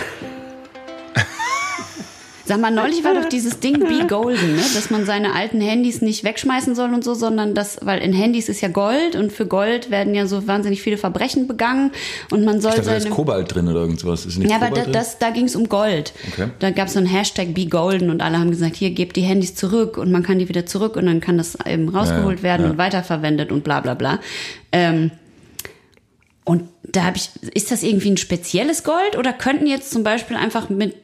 Sag mal, neulich war doch dieses Ding Be Golden, ne? dass man seine alten Handys nicht wegschmeißen soll und so, sondern das, weil in Handys ist ja Gold und für Gold werden ja so wahnsinnig viele Verbrechen begangen und man soll ich dachte, da ist seine Kobalt drin oder irgendwas. Ist nicht Ja, aber Kobalt da, drin? das, da ging es um Gold. Okay. Da gab es so ein Hashtag Be Golden und alle haben gesagt, hier gebt die Handys zurück und man kann die wieder zurück und dann kann das eben rausgeholt Ja, werden ja. und weiterverwendet und bla bla bla. Ähm, und da habe ich, ist das irgendwie ein spezielles Gold oder könnten jetzt zum Beispiel einfach mit,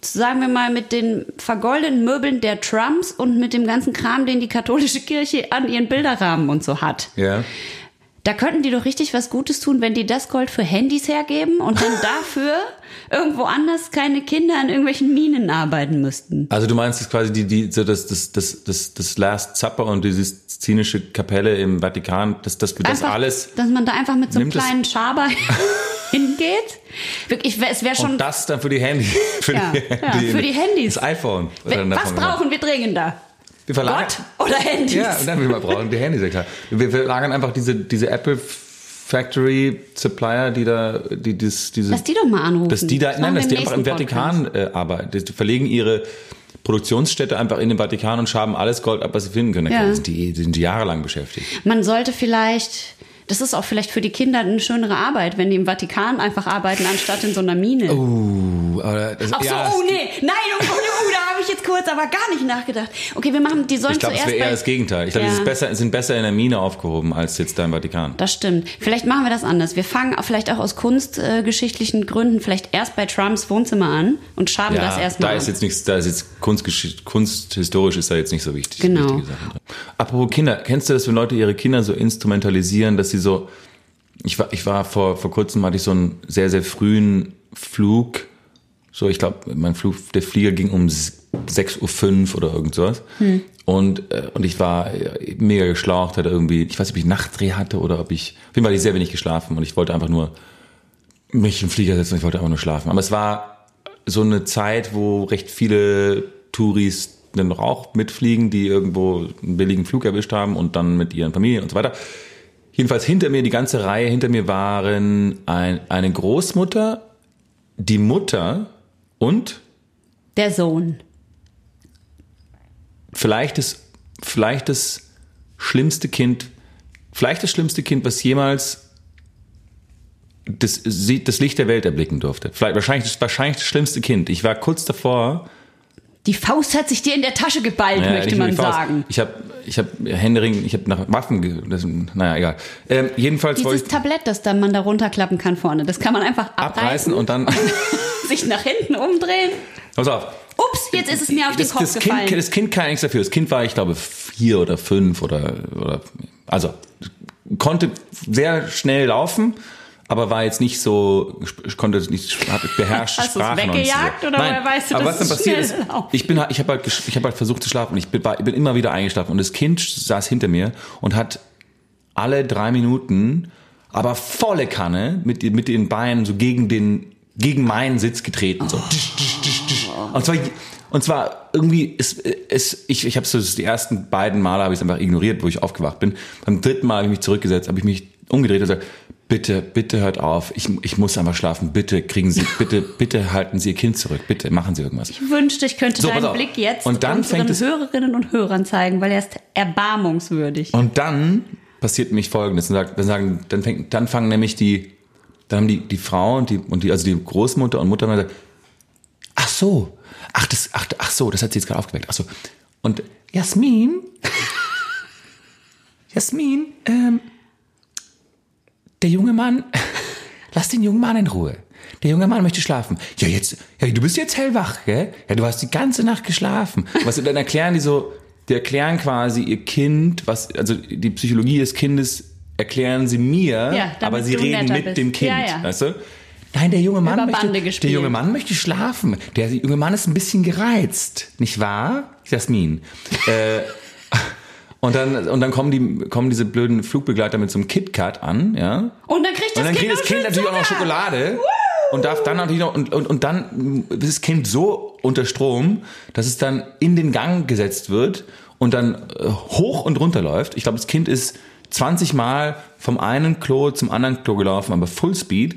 sagen wir mal, mit den vergoldeten Möbeln der Trumps und mit dem ganzen Kram, den die katholische Kirche an ihren Bilderrahmen und so hat, ja. Da könnten die doch richtig was Gutes tun, wenn die das Gold für Handys hergeben und dann dafür irgendwo anders keine Kinder an irgendwelchen Minen arbeiten müssten. Also du meinst jetzt quasi die, die, so das, das, das, das, das Last Supper und die Sixtinische Kapelle im Vatikan, dass das, das Einfach, alles. Dass man da einfach mit so einem kleinen Schaber hingeht. Wirklich, es wäre schon. Und das dann für die Handys. Für, Ja, die, ja, für die Handys. Das iPhone. dann was brauchen wir dringender? Wir verlagern, Gott oder Handys? Ja, dann wir brauchen die Handys, ja klar. Wir verlagern einfach diese, diese Apple Factory Supplier, die da, die, das, diese, Lass die doch mal anrufen. dass die da, Das nein, dass die einfach im Vatikan äh, arbeiten. Die verlegen ihre Produktionsstätte einfach in den Vatikan und schaben alles Gold ab, was sie finden können. Ja. Da sind die, die sind jahrelang beschäftigt. Man sollte vielleicht, das ist auch vielleicht für die Kinder eine schönere Arbeit, wenn die im Vatikan einfach arbeiten, anstatt in so einer Mine. Uh, aber das, Ach so, ja, oh nee, nein, oh, oh, oh, da habe ich jetzt kurz aber gar nicht nachgedacht. Okay, wir machen, die sollen Ich glaube, es zuerst wäre eher bei- das Gegenteil. Ich glaube, Ja. die sind besser, sind besser in der Mine aufgehoben als jetzt da im Vatikan. Das stimmt. Vielleicht machen wir das anders. Wir fangen vielleicht auch aus kunstgeschichtlichen Gründen vielleicht erst bei Trumps Wohnzimmer an und schaben das da erstmal. ist jetzt nichts, da ist jetzt Kunstgeschicht, kunsthistorisch ist da jetzt nicht so wichtig. Genau. Apropos Kinder, kennst du das, wenn Leute ihre Kinder so instrumentalisieren, dass sie so, ich war, ich war vor, vor kurzem hatte ich so einen sehr, sehr frühen Flug, so, ich glaube, mein Flug, der Flieger ging um 6.05 Uhr oder irgend sowas. Hm. Und, äh, und ich war äh, mega geschlaucht, hatte irgendwie, ich weiß nicht, ob ich Nachtdreh hatte oder ob ich, auf jeden Fall hatte ich sehr wenig geschlafen und ich wollte einfach nur mich im Flieger setzen und ich wollte einfach nur schlafen. Aber es war so eine Zeit, wo recht viele Touris dann noch auch mitfliegen, die irgendwo einen billigen Flug erwischt haben und dann mit ihren Familien und so weiter. Jedenfalls hinter mir, die ganze Reihe hinter mir waren ein, eine Großmutter, die Mutter und Der Sohn. vielleicht das, vielleicht das schlimmste Kind, vielleicht das schlimmste Kind, was jemals das, das Licht der Welt erblicken durfte. Vielleicht, wahrscheinlich, das- wahrscheinlich das schlimmste Kind. Ich war kurz davor, Die Faust hat sich dir in der Tasche geballt, Ja, möchte man sagen. Ich habe ich hab Händering, ich habe nach Waffen, das, naja, egal. Ähm, jedenfalls wollte Dieses ich Tablett, das dann man da runterklappen kann vorne, das kann man einfach abreißen abreißen, und dann, sich nach hinten umdrehen. pass auf. Ups, jetzt ist es mir auf den Das, Kopf das, gefallen. kind, das Kind kann nichts dafür. Das Kind war, ich glaube, vier oder fünf oder, oder also konnte sehr schnell laufen, aber war jetzt nicht so, konnte nicht, hat beherrscht Hast du's Sprache noch nicht so weggejagt oder Nein, weißt du, aber was dann es passiert ist, laufen? ich bin, ich habe halt, ich habe halt versucht zu schlafen und ich bin, war, ich bin immer wieder eingeschlafen und das Kind saß hinter mir und hat alle drei Minuten, aber volle Kanne mit, mit den Beinen so gegen den, gegen meinen Sitz getreten, so. Tisch. Und zwar, und zwar irgendwie, es, es, ich, ich habe so die ersten beiden Male habe ich es einfach ignoriert, wo ich aufgewacht bin. Beim dritten Mal habe ich mich zurückgesetzt, habe ich mich umgedreht und gesagt, bitte, bitte hört auf, ich, ich muss einfach schlafen, bitte kriegen Sie, bitte, bitte halten Sie Ihr Kind zurück, bitte machen Sie irgendwas. Ich wünschte, ich könnte So, deinen. Blick jetzt Und dann unseren fängt Hörerinnen und Hörern zeigen, weil er ist erbarmungswürdig. Und dann passiert nämlich Folgendes. Dann, sagt, dann, sagen, dann, fängt, dann fangen nämlich die, dann haben die, die Frau und die, und die, also die Großmutter und Mutter gesagt, ach so, ach, das, ach, ach so, das hat sie jetzt gerade aufgeweckt. Ach so. Und Jasmin, Jasmin, ähm, der junge Mann, lass den jungen Mann in Ruhe. Der junge Mann möchte schlafen. Ja, jetzt, ja, du bist jetzt hellwach, gell? Ja, du hast die ganze Nacht geschlafen. Was dann erklären die so, die erklären quasi ihr Kind, was, also die Psychologie des Kindes erklären sie mir, Ja, aber sie reden mit bist. dem Kind, Ja, ja. weißt du? Nein, der junge Mann möchte, der junge Mann möchte schlafen. Der junge Mann ist ein bisschen gereizt, nicht wahr? Jasmin. äh, und dann, und dann kommen die, kommen diese blöden Flugbegleiter mit so einem KitKat an, ja? Und dann kriegt das Und dann Kind, kriegt das Kind natürlich auch noch. Schokolade und darf dann natürlich noch, und, und, und dann ist das Kind so unter Strom, dass es dann in den Gang gesetzt wird und dann äh, hoch und runter läuft. Ich glaube, das Kind ist 20 Mal vom einen Klo zum anderen Klo gelaufen, aber Fullspeed.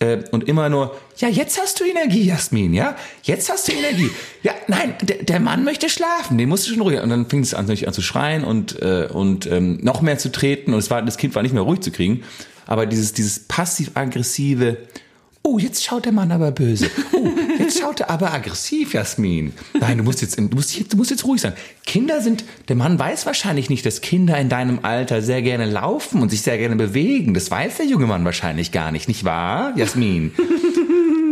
Äh, und immer nur, ja, jetzt hast du Energie, Jasmin, ja? Jetzt hast du Energie. Ja, nein, der, der Mann möchte schlafen, den musst du schon ruhig. Und dann fing es an, an zu schreien und, äh, und ähm, noch mehr zu treten. Und es war, das Kind war nicht mehr ruhig zu kriegen. Aber dieses, dieses passiv-aggressive, oh, jetzt schaut der Mann aber böse. Oh, jetzt schaut er aber aggressiv, Jasmin. Nein, du musst jetzt, du musst, jetzt- du musst jetzt ruhig sein. Kinder sind, der Mann weiß wahrscheinlich nicht, dass Kinder in deinem Alter sehr gerne laufen und sich sehr gerne bewegen. Das weiß der junge Mann wahrscheinlich gar nicht, nicht wahr, Jasmin?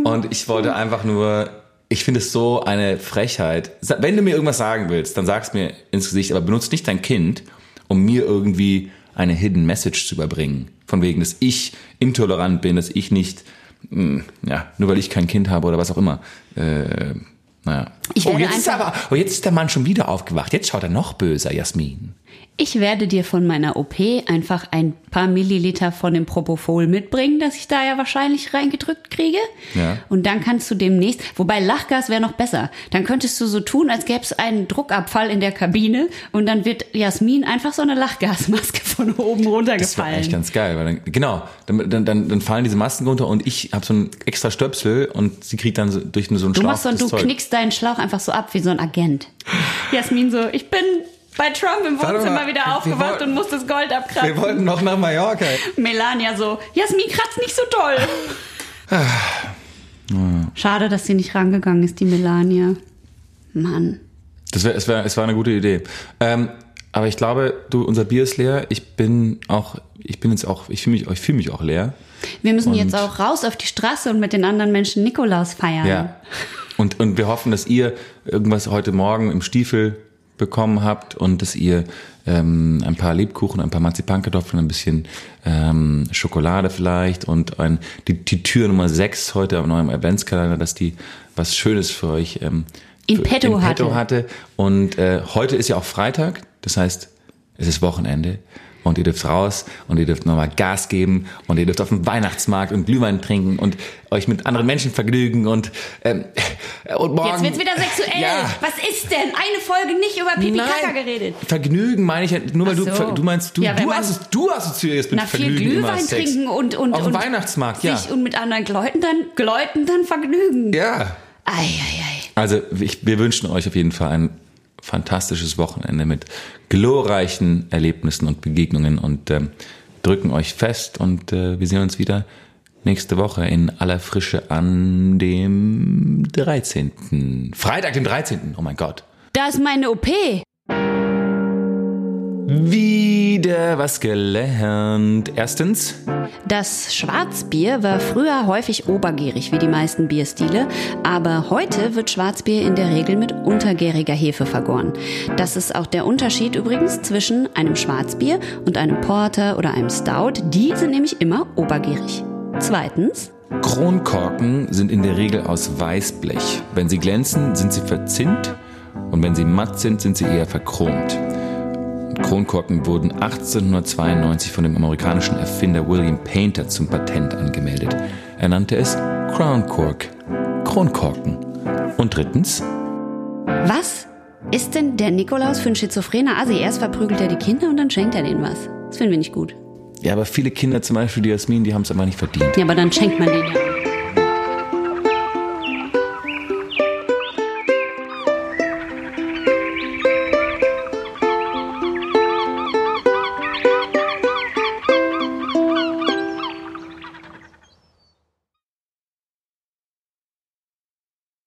Und ich wollte einfach nur, ich finde es so eine Frechheit. Wenn du mir irgendwas sagen willst, dann sag's mir ins Gesicht, aber benutzt nicht dein Kind, um mir irgendwie eine Hidden Message zu überbringen. Von wegen, dass ich intolerant bin, dass ich nicht, ja, nur weil ich kein Kind habe oder was auch immer. Äh, naja. Ich oh, jetzt ist aber, oh, jetzt ist der Mann schon wieder aufgewacht. Jetzt schaut er noch böser, Jasmin. Ich werde dir von meiner OP einfach ein paar Milliliter von dem Propofol mitbringen, das ich da ja wahrscheinlich reingedrückt kriege. Ja. Und dann kannst du demnächst, wobei Lachgas wäre noch besser. Dann könntest du so tun, als gäbe es einen Druckabfall in der Kabine und dann wird Jasmin einfach so eine Lachgasmaske von oben Das wäre runtergefallen. eigentlich ganz geil, weil dann, genau, dann, dann, dann, dann fallen diese Masken runter und ich habe so ein extra Stöpsel und sie kriegt dann so, durch so einen Du Schlauch machst so, das du Zeug. knickst deinen Schlauch einfach so ab wie so ein Agent. Jasmin so, ich bin bei Trump im Wohnzimmer mal, wieder aufgewacht und muss das Gold abkratzen. Wir wollten noch nach Mallorca. Melania so, Jasmin kratzt nicht so toll. Schade, dass sie nicht rangegangen ist, die Melania. Mann. Das wär, es, wär, es war eine gute Idee. Ähm, aber ich glaube, du, unser Bier ist leer. Ich bin auch, ich bin jetzt auch, ich fühle mich, ich fühle mich auch leer. Wir müssen Und- jetzt auch raus auf die Straße und mit den anderen Menschen Nikolaus feiern. Ja. Und, und wir hoffen, dass ihr irgendwas heute Morgen im Stiefel bekommen habt und dass ihr ähm, ein paar Lebkuchen, ein paar Marzipankartoffeln, ein bisschen ähm, Schokolade vielleicht und ein, die, die Tür Nummer 6 heute am neuen Adventskalender, dass die was Schönes für euch ähm, In petto in petto hatte. hatte. Und äh, heute ist ja auch Freitag, das heißt, es ist Wochenende. Und ihr dürft raus und ihr dürft nochmal Gas geben und ihr dürft auf dem Weihnachtsmarkt und Glühwein trinken und euch mit anderen Menschen vergnügen und, ähm, und morgen. Jetzt wird's wieder sexuell. Ja. Was ist denn? Eine Folge nicht über Pipi Kaka geredet. Vergnügen meine ich ja, nur weil Ach du, so. du meinst, du, Ja, du, man- assozi- du assoziierst mit Na, viel Vergnügen immer Glühwein Sex. trinken und, und, Auf dem und Weihnachtsmarkt, ja. sich und mit anderen Leuten dann, Leuten dann vergnügen. Ja. Ei, ei, ei. Also ich, wir wünschen euch auf jeden Fall ein fantastisches Wochenende mit glorreichen Erlebnissen und Begegnungen und ähm, drücken euch fest und äh, wir sehen uns wieder nächste Woche in aller Frische an dem 13. Freitag, dem 13. Oh mein Gott. Da ist meine OP. Wieder was gelernt. Erstens, Das Schwarzbier war früher häufig obergärig wie die meisten Bierstile, aber heute wird Schwarzbier in der Regel mit untergäriger Hefe vergoren. Das ist auch der Unterschied übrigens zwischen einem Schwarzbier und einem Porter oder einem Stout. Die sind nämlich immer obergärig. Zweitens, Kronkorken sind in der Regel aus Weißblech. Wenn sie glänzen, sind sie verzinnt und wenn sie matt sind, sind sie eher verchromt. Kronkorken wurden 1892 von dem amerikanischen Erfinder William Painter zum Patent angemeldet. Er nannte es Crown Cork, Kronkorken. Und drittens, was ist denn der Nikolaus für ein schizophrener Assi? Erst verprügelt er die Kinder und dann schenkt er denen was. Das finden wir nicht gut. ja, aber viele Kinder, zum Beispiel die Jasmin, die haben es einfach nicht verdient. Ja, aber dann schenkt man denen ja